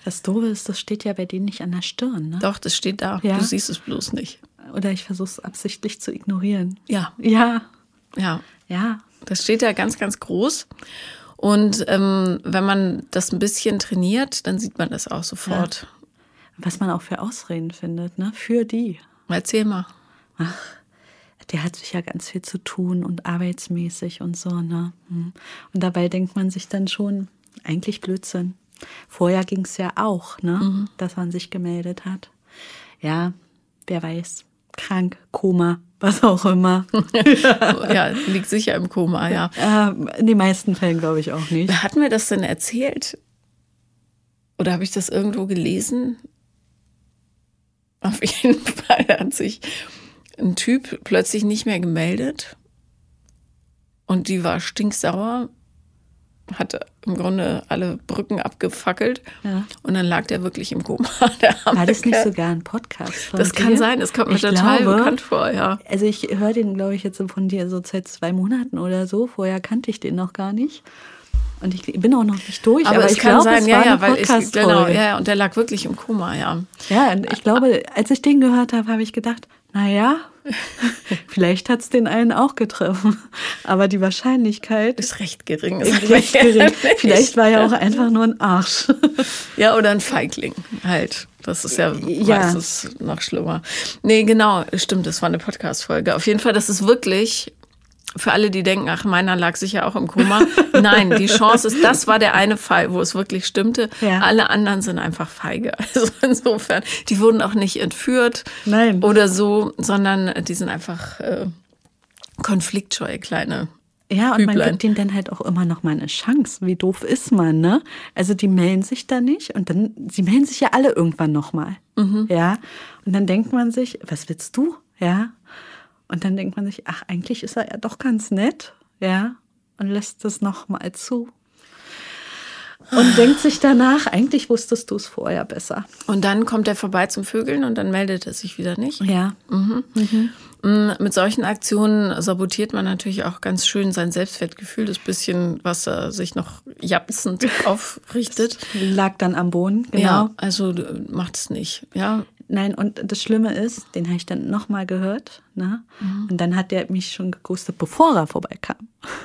Das Doofe ist, das steht ja bei denen nicht an der Stirn. Ne? Doch, das steht da. Ja. Du siehst es bloß nicht. Oder ich versuche es absichtlich zu ignorieren. Ja, Ja, ja. ja. Das steht da ganz, ganz groß. Und ähm, wenn man das ein bisschen trainiert, dann sieht man das auch sofort. Was man auch für Ausreden findet, ne? Für die. Erzähl mal. Der hat sicher ganz viel zu tun und arbeitsmäßig und so, ne? Hm. Und dabei denkt man sich dann schon, eigentlich Blödsinn. Vorher ging es ja auch, ne? Dass man sich gemeldet hat. Ja, wer weiß. Krank, Koma, was auch immer. ja, liegt sicher im Koma, ja. ähm, in den meisten Fällen glaube ich auch nicht. Wer hat mir das denn erzählt? Oder habe ich das irgendwo gelesen? Auf jeden Fall hat sich ein Typ plötzlich nicht mehr gemeldet und die war stinksauer, hatte im Grunde alle Brücken abgefackelt Ja. und dann lag der wirklich im Koma. War das nicht sogar ein Podcast von Das dir? kann sein, das kommt mir Ich total glaube, bekannt vor, ja. Also ich höre den, glaube ich, jetzt von dir so seit zwei Monaten oder so. Vorher kannte ich den noch gar nicht. Und ich bin auch noch nicht durch, aber, Aber, ich kann glaube, sein, es ja, war ja, eine weil ich, genau, ja, ja, und der lag wirklich im Koma, ja. Ja, und ich glaube, als ich den gehört habe, habe ich gedacht, naja, vielleicht hat es den einen auch getroffen. Aber die Wahrscheinlichkeit ist Ist recht gering. recht gering. Vielleicht war er auch einfach nur ein Arsch. Ja, oder ein Feigling halt. Das ist ja, Ja. meistens noch schlimmer. Nee, genau, stimmt, das war eine Podcast-Folge. Auf jeden Fall, das ist wirklich, für alle, die denken, ach, meiner lag sicher auch im Koma. Nein, die Chance ist, das war der eine Fall, wo es wirklich stimmte. Ja. Alle anderen sind einfach feige. Also insofern, die wurden auch nicht entführt Nein. oder so, sondern die sind einfach äh, konfliktscheue kleine Ja, und man Hüblein. gibt ihnen dann halt auch immer noch mal eine Chance. Wie doof ist man, ne? Also die melden sich da nicht und dann, sie melden sich ja alle irgendwann noch mal. Ja. Und dann denkt man sich, was willst du? Ja. Und dann denkt man sich, ach, eigentlich ist er ja doch ganz nett. Ja. Und lässt das noch mal zu. Und denkt sich danach, eigentlich wusstest du es vorher besser. Und dann kommt er vorbei zum Vögeln und dann meldet er sich wieder nicht. Ja. Mm, Mit solchen Aktionen sabotiert man natürlich auch ganz schön sein Selbstwertgefühl, das bisschen, was er sich noch japsend aufrichtet. Lag dann am Boden, genau. Ja, also macht es nicht. Ja, Nein, und das Schlimme ist, den habe ich dann nochmal gehört. Ne? Mhm. Und dann hat der mich schon geghostet, bevor er vorbeikam.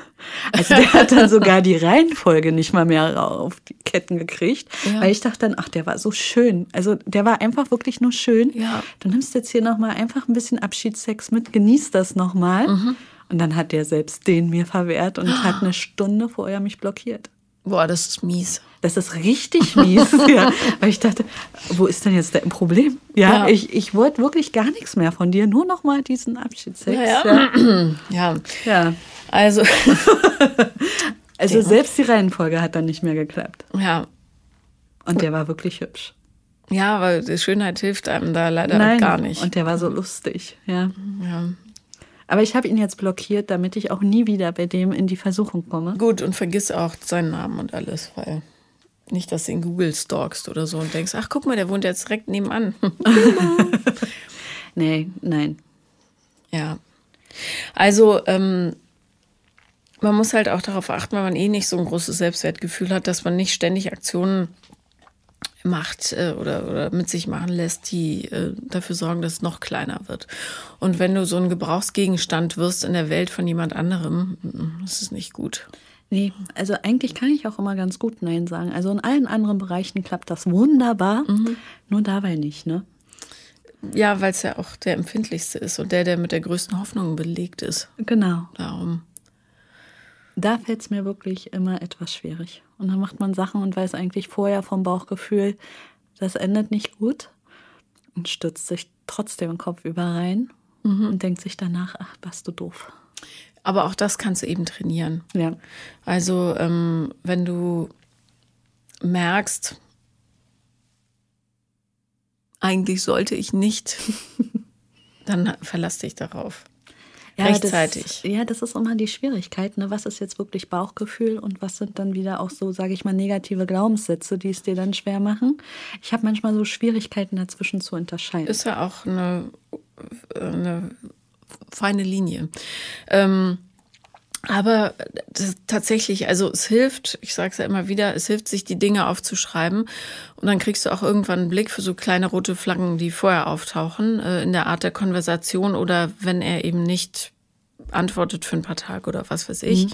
Also der hat dann sogar die Reihenfolge nicht mal mehr auf die Ketten gekriegt. Ja. Weil ich dachte dann, ach, der war so schön. Also der war einfach wirklich nur schön. Ja. Du nimmst jetzt hier nochmal einfach ein bisschen Abschiedssex mit, genießt das nochmal. Mhm. Und dann hat der selbst den mir verwehrt und hat eine Stunde vorher mich blockiert. Boah, das ist mies. Das ist richtig mies, ja. Weil ich dachte, wo ist denn jetzt dein Problem? Ja, Ja. ich, ich wollte wirklich gar nichts mehr von dir, nur noch mal diesen Abschiedssex. Ja, Ja, ja. Also, Also selbst die Reihenfolge hat dann nicht mehr geklappt. ja. Und der war wirklich hübsch. Ja, aber die Schönheit hilft einem da leider gar nicht. Und der war so lustig, ja. ja. Aber ich habe ihn jetzt blockiert, damit ich auch nie wieder bei dem in die Versuchung komme. Gut, und vergiss auch seinen Namen und alles, weil nicht, dass du in Google stalkst oder so und denkst, ach guck mal, der wohnt jetzt direkt nebenan. Nee, nein. Ja. Also, ähm, man muss halt auch darauf achten, wenn man eh nicht so ein großes Selbstwertgefühl hat, dass man nicht ständig Aktionen macht äh, oder, oder mit sich machen lässt, die äh, dafür sorgen, dass es noch kleiner wird. Und wenn du so ein Gebrauchsgegenstand wirst in der Welt von jemand anderem, mm, ist nicht gut. Nee, also eigentlich kann ich auch immer ganz gut Nein sagen. Also in allen anderen Bereichen klappt das wunderbar, nur dabei nicht, ne? Ja, weil es ja auch der empfindlichste ist und der, der mit der größten Hoffnung belegt ist. Genau. Darum. Da fällt es mir wirklich immer etwas schwierig. Und dann macht man Sachen und weiß eigentlich vorher vom Bauchgefühl, das endet nicht gut und stürzt sich trotzdem den Kopf über rein und denkt sich danach, ach, warst du doof. Aber auch das kannst du eben trainieren. Ja. Also, ähm, wenn du merkst, eigentlich sollte ich nicht, dann verlass dich darauf. Rechtzeitig. Das, ja, das ist immer die Schwierigkeit. Ne? Was ist jetzt wirklich Bauchgefühl und was sind dann wieder auch so, sage ich mal, negative Glaubenssätze, die es dir dann schwer machen? Ich habe manchmal so Schwierigkeiten dazwischen zu unterscheiden. Ist ja auch eine, eine feine Linie. Ähm, Aber das, tatsächlich, also es hilft, ich sage es ja immer wieder, es hilft, sich die Dinge aufzuschreiben. Und dann kriegst du auch irgendwann einen Blick für so kleine rote Flaggen, die vorher auftauchen, äh, in der Art der Konversation oder wenn er eben nicht antwortet für ein paar Tage oder was weiß ich. Mhm.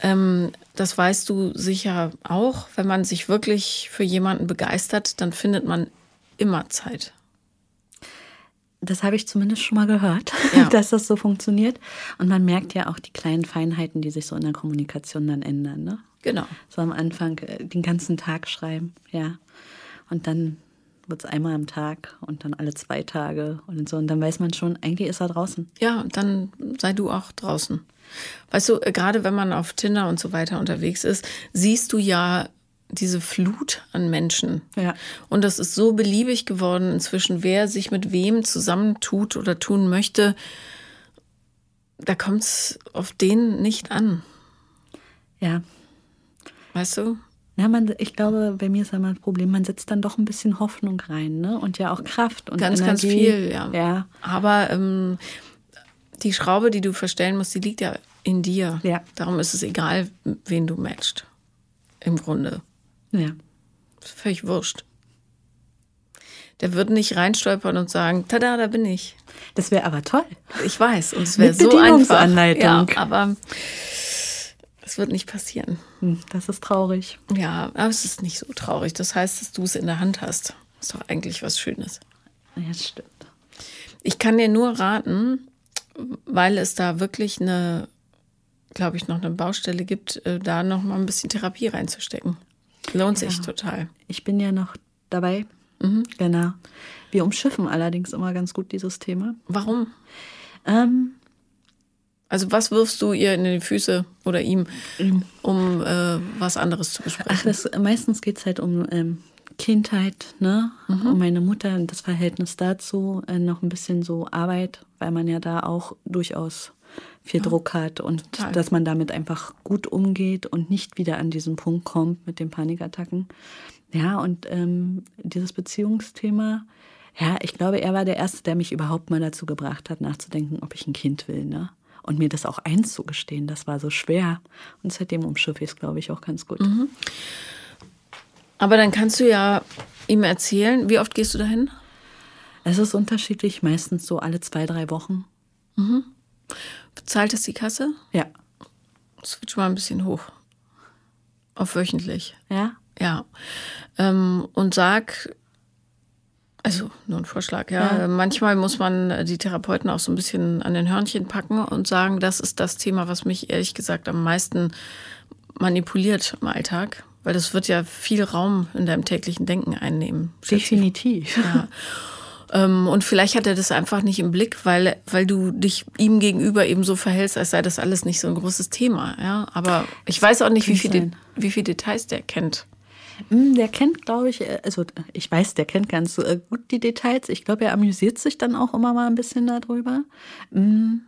Ähm, das weißt du sicher auch. Wenn man sich wirklich für jemanden begeistert, dann findet man immer Zeit. Das habe ich zumindest schon mal gehört, ja. dass das so funktioniert. Und man merkt ja auch die kleinen Feinheiten, die sich so in der Kommunikation dann ändern. Ne? Genau. So am Anfang äh, den ganzen Tag schreiben, ja. Und dann wird es einmal am Tag und dann alle zwei Tage und so. Und dann weiß man schon, eigentlich ist er draußen. Ja, und dann sei du auch draußen. Weißt du, äh, gerade wenn man auf Tinder und so weiter unterwegs ist, siehst du ja diese Flut an Menschen. Ja. Und das ist so beliebig geworden inzwischen, wer sich mit wem zusammentut oder tun möchte. Da kommt es auf den nicht an. Ja. Weißt du? Ja, man, ich glaube, bei mir ist einmal das Problem, man setzt dann doch ein bisschen Hoffnung rein, ne? Und ja auch Kraft und ganz, Energie. ganz viel, ja. ja. Aber ähm, die Schraube, die du verstellen musst, die liegt ja in dir. Ja. Darum ist es egal, wen du matcht. Im Grunde. Ja. völlig wurscht. Der würde nicht reinstolpern und sagen, tada, da bin ich. Das wäre aber toll. Ich weiß, und es wäre so einfach. Ja, aber es wird nicht passieren. Hm, das ist traurig. Ja, aber es ist nicht so traurig. Das heißt, dass du es in der Hand hast. Ist doch eigentlich was Schönes. Ja, das stimmt. Ich kann dir nur raten, weil es da wirklich eine, glaube ich, noch eine Baustelle gibt, äh, da noch mal ein bisschen Therapie reinzustecken. Lohnt sich total. Ich bin ja noch dabei. Mhm. Genau. Wir umschiffen allerdings immer ganz gut dieses Thema. Warum? Ähm, also was wirfst du ihr in die Füße oder ihm, um äh, was anderes zu besprechen? Ach, das, meistens geht es halt um ähm, Kindheit, ne? Mhm. Um meine Mutter und das Verhältnis dazu, äh, noch ein bisschen so Arbeit, weil man ja da auch durchaus viel ja. Druck hat und Total. dass man damit einfach gut umgeht und nicht wieder an diesen Punkt kommt mit den Panikattacken. Ja, und ähm, dieses Beziehungsthema, ja, ich glaube, er war der Erste, der mich überhaupt mal dazu gebracht hat, nachzudenken, ob ich ein Kind will, ne? Und mir das auch einzugestehen, das war so schwer. Und seitdem umschiffe ich es, glaube ich, auch ganz gut. Mhm. Aber dann kannst du ja ihm erzählen, wie oft gehst du dahin? Es ist unterschiedlich, meistens so alle zwei, drei Wochen. Mhm. Bezahlt es die Kasse? Ja. Das wird schon mal ein bisschen hoch. Auf wöchentlich. Ja? Ja. Ähm, und sag, also nur ein Vorschlag, ja. ja. Manchmal muss man die Therapeuten auch so ein bisschen an den Hörnchen packen und sagen, das ist das Thema, was mich ehrlich gesagt am meisten manipuliert im Alltag weil das wird ja viel Raum in deinem täglichen Denken einnehmen. Definitiv. Ja. Ähm, und vielleicht hat er das einfach nicht im Blick, weil, weil du dich ihm gegenüber eben so verhältst, als sei das alles nicht so ein großes Thema. Ja? Aber ich weiß auch nicht, wie viele wie viel Details der kennt. Hm, der kennt, glaube ich, äh, also ich weiß, der kennt ganz äh, gut die Details. Ich glaube, er amüsiert sich dann auch immer mal ein bisschen darüber. Hm,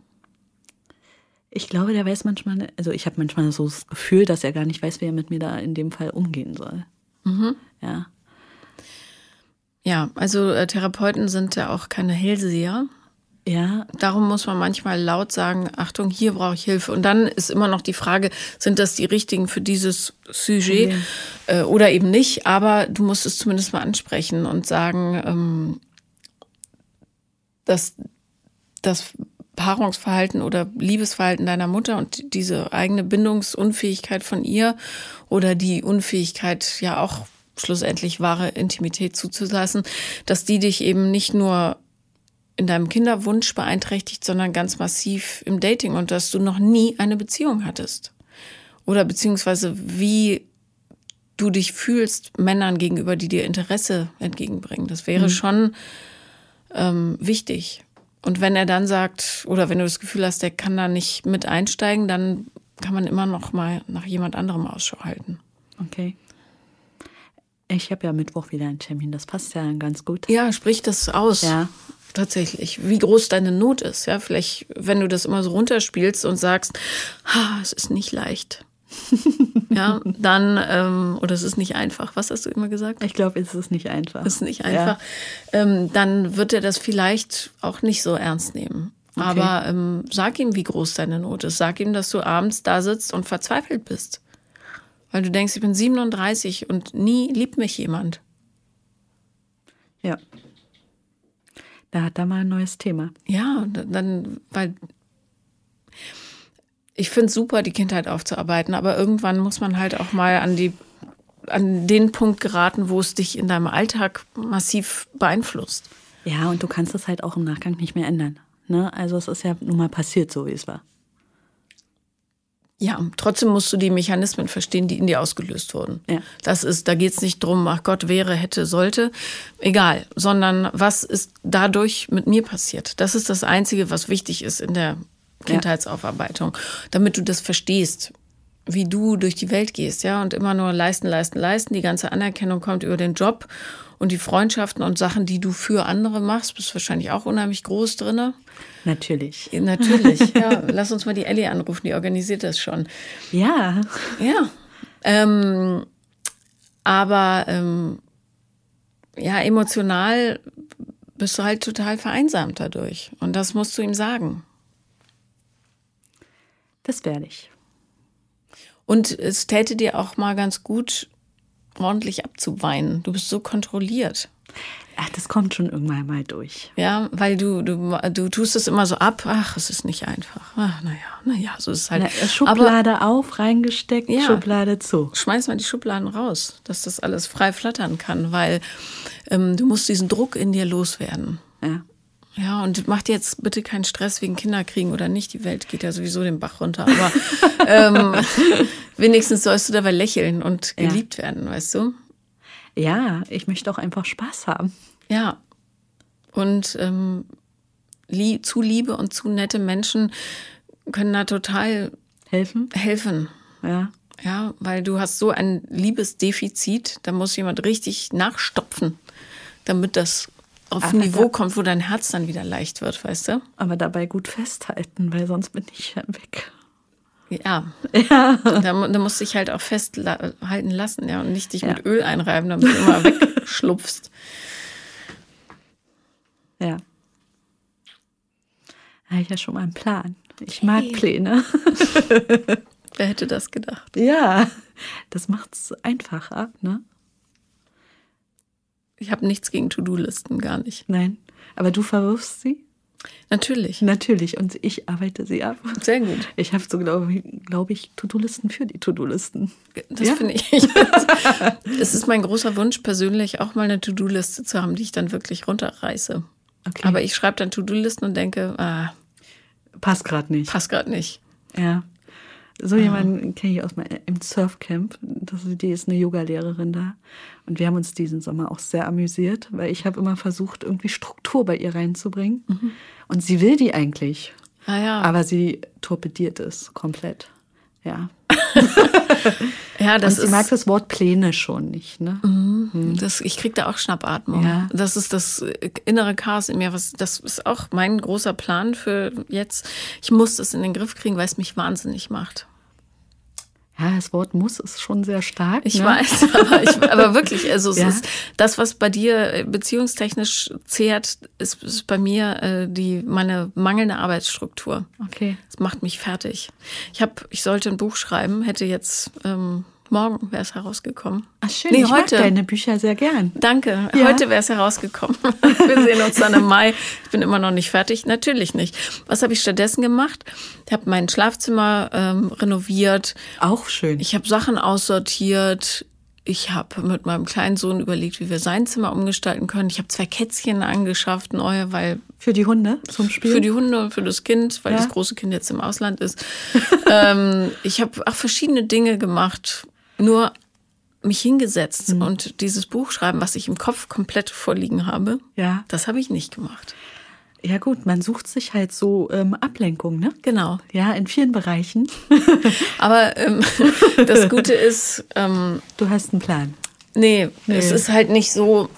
ich glaube, der weiß manchmal, also ich habe manchmal so das Gefühl, dass er gar nicht weiß, wie er mit mir da in dem Fall umgehen soll. Mhm. Ja. Ja, also äh, Therapeuten sind ja auch keine Hellseher. Ja. Darum muss man manchmal laut sagen, Achtung, hier brauche ich Hilfe. Und dann ist immer noch die Frage, sind das die richtigen für dieses Sujet okay. äh, oder eben nicht? Aber du musst es zumindest mal ansprechen und sagen, ähm, dass das Paarungsverhalten oder Liebesverhalten deiner Mutter und diese eigene Bindungsunfähigkeit von ihr oder die Unfähigkeit, ja auch schlussendlich wahre Intimität zuzulassen, dass die dich eben nicht nur in deinem Kinderwunsch beeinträchtigt, sondern ganz massiv im Dating und dass du noch nie eine Beziehung hattest. Oder beziehungsweise wie du dich fühlst Männern gegenüber, die dir Interesse entgegenbringen. Das wäre mhm. schon ähm, wichtig. Und wenn er dann sagt, oder wenn du das Gefühl hast, der kann da nicht mit einsteigen, dann kann man immer noch mal nach jemand anderem Ausschau halten. Okay. Ich habe ja Mittwoch wieder einen Termin, das passt ja ganz gut. Ja, sprich das aus. Ja. Tatsächlich, wie groß deine Not ist. Ja, vielleicht, wenn du das immer so runterspielst und sagst, es ist nicht leicht. ja, dann, ähm, oder es ist nicht einfach. Was hast du immer gesagt? Ich glaube, es ist nicht einfach. Es ist nicht einfach. Ja. Ähm, dann wird er das vielleicht auch nicht so ernst nehmen. Aber ähm, sag ihm, wie groß deine Not ist. Sag ihm, dass du abends da sitzt und verzweifelt bist. Weil du denkst, ich bin 37 und nie liebt mich jemand. Ja. Da hat er mal ein neues Thema. Ja, dann, weil ich finde es super, die Kindheit aufzuarbeiten, aber irgendwann muss man halt auch mal an die an den Punkt geraten, wo es dich in deinem Alltag massiv beeinflusst. Ja, und du kannst es halt auch im Nachgang nicht mehr ändern. Ne? Also es ist ja nun mal passiert, so wie es war. Ja, trotzdem musst du die Mechanismen verstehen, die in dir ausgelöst wurden. Ja. Das ist, da geht es nicht drum, ach Gott, wäre, hätte, sollte, egal, sondern was ist dadurch mit mir passiert. Das ist das Einzige, was wichtig ist in der Kindheitsaufarbeitung, damit du das verstehst, wie du durch die Welt gehst, ja, und immer nur leisten, leisten, leisten. Die ganze Anerkennung kommt über den Job und die Freundschaften und Sachen, die du für andere machst, bist wahrscheinlich auch unheimlich groß drinne. Natürlich. Natürlich, ja. Lass uns mal die Ellie anrufen, die organisiert das schon. Ja. Ja. Ähm, aber ähm, ja, emotional bist du halt total vereinsamt dadurch. Und das musst du ihm sagen. Das werde ich. Und es täte dir auch mal ganz gut, ordentlich abzuweinen. Du bist so kontrolliert. Ach, das kommt schon irgendwann mal durch. Ja, weil du, du, du tust es immer so ab. Ach, es ist nicht einfach. Ach, naja, naja, so ist es halt. Na, Schublade Aber, auf, reingesteckt, ja, Schublade zu. Schmeiß mal die Schubladen raus, dass das alles frei flattern kann, weil ähm, du musst diesen Druck in dir loswerden. Ja. Ja, und mach dir jetzt bitte keinen Stress wegen Kinderkriegen oder nicht. Die Welt geht ja sowieso den Bach runter. Aber ähm, wenigstens sollst du dabei lächeln und geliebt ja. werden, weißt du? Ja, ich möchte auch einfach Spaß haben. Ja. Und ähm, lie zu liebe und zu nette Menschen können da total helfen. Helfen. Ja. Ja, weil du hast so ein Liebesdefizit, da muss jemand richtig nachstopfen, damit das auf ein Niveau kommt, wo dein Herz dann wieder leicht wird, weißt du? Aber dabei gut festhalten, weil sonst bin ich ja weg. Ja. ja. Da, da musst du dich halt auch festhalten lassen, ja, und nicht dich ja. mit Öl einreiben, damit du immer wegschlupfst. Ja. Da habe ich ja schon mal einen Plan. Ich mag hey. Pläne. Wer hätte das gedacht? Ja, das macht es einfacher, ne? Ich habe nichts gegen To-Do-Listen, gar nicht. Nein. Aber du verwirfst sie? Natürlich. Natürlich. Und ich arbeite sie ab. Sehr gut. Ich habe so, glaube glaub ich, To-Do-Listen für die To-Do-Listen. Das ja? finde ich. Es ist mein großer Wunsch, persönlich auch mal eine To-Do-Liste zu haben, die ich dann wirklich runterreiße. Okay. Aber ich schreibe dann To-Do-Listen und denke, ah, passt gerade nicht. Passt gerade nicht. Ja. So jemanden kenne ich aus meinem Surfcamp. Das, die ist eine Yogalehrerin da. Und wir haben uns diesen Sommer auch sehr amüsiert, weil ich habe immer versucht, irgendwie Struktur bei ihr reinzubringen. Mhm. Und sie will die eigentlich. Ah, ja. Aber sie torpediert es komplett. Ja. ja, das und sie mag das Wort Pläne schon nicht. Ne? Mhm. mhm. Das, ich kriege da auch Schnappatmung. Ja. Das ist das innere Chaos in mir. Was, das ist auch mein großer Plan für jetzt. Ich muss das in den Griff kriegen, weil es mich wahnsinnig macht. Ja, das Wort muss ist schon sehr stark. Ich ne? weiß, aber, ich, aber wirklich, also es ja. ist das, was bei dir äh, beziehungstechnisch zehrt, ist, ist bei mir äh, die meine mangelnde Arbeitsstruktur. Okay. Das macht mich fertig. Ich habe, ich sollte ein Buch schreiben, hätte jetzt ähm, Morgen wäre es herausgekommen. Ach schön, nee, ich heute. mag deine Bücher sehr gern. Danke, ja. heute wäre es herausgekommen. Wir sehen uns dann im Mai. Ich bin immer noch nicht fertig, natürlich nicht. Was habe ich stattdessen gemacht? Ich habe mein Schlafzimmer ähm, renoviert. Auch schön. Ich habe Sachen aussortiert. Ich habe mit meinem kleinen Sohn überlegt, wie wir sein Zimmer umgestalten können. Ich habe zwei Kätzchen angeschafft, neue, weil. Für die Hunde zum Spiel? Für die Hunde und für das Kind, weil ja. das große Kind jetzt im Ausland ist. ähm, ich habe auch verschiedene Dinge gemacht. Nur mich hingesetzt mhm. und dieses Buch schreiben, was ich im Kopf komplett vorliegen habe, ja. das habe ich nicht gemacht. Ja gut, man sucht sich halt so ähm, Ablenkung, ne? Genau. Ja, in vielen Bereichen. Aber ähm, das Gute ist... Ähm, du hast einen Plan. Nee, nee, es ist halt nicht so,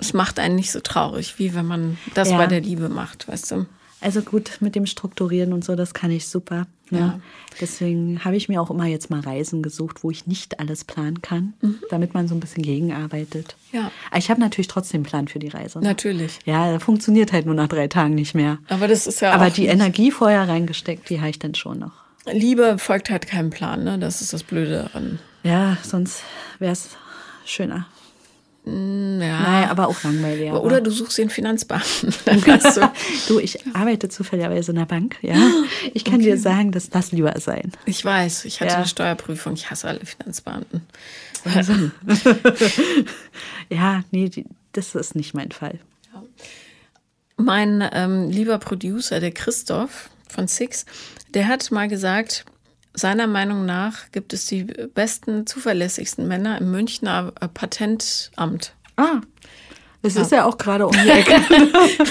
es macht einen nicht so traurig, wie wenn man das ja. bei der Liebe macht, weißt du? Also gut, mit dem Strukturieren und so, das kann ich super. Ne? Ja. Deswegen habe ich mir auch immer jetzt mal Reisen gesucht, wo ich nicht alles planen kann, damit man so ein bisschen gegenarbeitet. Ja. Aber ich habe natürlich trotzdem einen Plan für die Reise. ne? Natürlich. Ja, funktioniert halt nur nach drei Tagen nicht mehr. Aber das ist ja Aber die Energie vorher reingesteckt, die habe ich dann schon noch. Liebe folgt halt keinem Plan, ne? Das ist das Blöde daran. Ja, sonst wäre es schöner. Ja. Nein, aber auch langweiliger. Oder du suchst den Finanzbeamten. Du, du, ich arbeite zufälligerweise in der Bank, ja. Ich kann dir sagen, dass das lieber sein. ich weiß, ich hatte Ja. eine Steuerprüfung, ich hasse alle Finanzbeamten. Ja, nee, die, das ist nicht mein Fall. Mein ähm, lieber Producer, der Christoph von Six, der hat mal gesagt, seiner Meinung nach gibt es die besten, zuverlässigsten Männer im Münchner Patentamt. Ah, das ist ja auch gerade um die Ecke.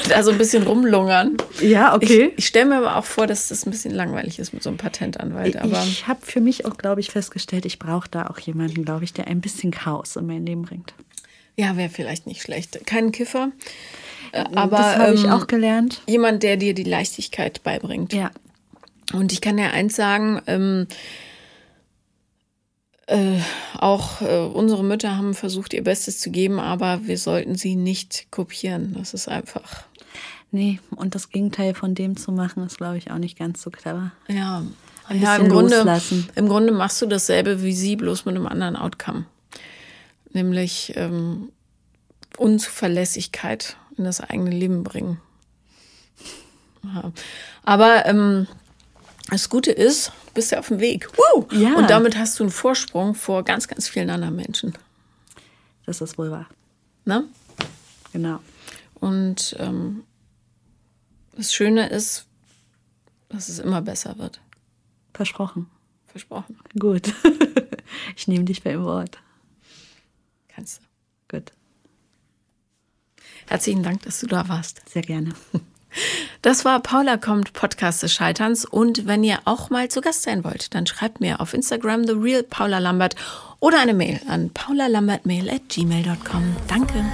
da so ein bisschen rumlungern. ja, okay. Ich, ich stelle mir aber auch vor, dass das ein bisschen langweilig ist mit so einem Patentanwalt. Aber ich habe für mich auch, glaube ich, festgestellt, ich brauche da auch jemanden, glaube ich, der ein bisschen Chaos in mein Leben bringt. ja, wäre vielleicht nicht schlecht. Kein Kiffer, aber das habe ich ähm, auch gelernt. jemand, der dir die Leichtigkeit beibringt. Ja. Und ich kann ja eins sagen, ähm, äh, auch äh, unsere Mütter haben versucht, ihr Bestes zu geben, aber wir sollten sie nicht kopieren. Das ist einfach, Nee, und das Gegenteil von dem zu machen, ist, glaube ich, auch nicht ganz so clever. ja, Ein ja im, Grunde, loslassen. im Grunde machst du dasselbe wie sie, bloß mit einem anderen Outcome. Nämlich ähm, Unzuverlässigkeit in das eigene Leben bringen. Ja. Aber ähm, das Gute ist, du bist ja auf dem Weg. Woo! Ja. Und damit hast du einen Vorsprung vor ganz, ganz vielen anderen Menschen. Das ist wohl wahr. Ne? Genau. Und ähm, das Schöne ist, dass es immer besser wird. Versprochen. Versprochen. Gut. ich nehme dich beim Wort. Kannst du. Gut. Herzlichen Dank, dass du da warst. Sehr gerne. Das war Paula kommt Podcast des Scheiterns und wenn ihr auch mal zu Gast sein wollt, dann schreibt mir auf Instagram the real Paula Lambert oder eine Mail an paulalambertmail@gmail.com. Danke.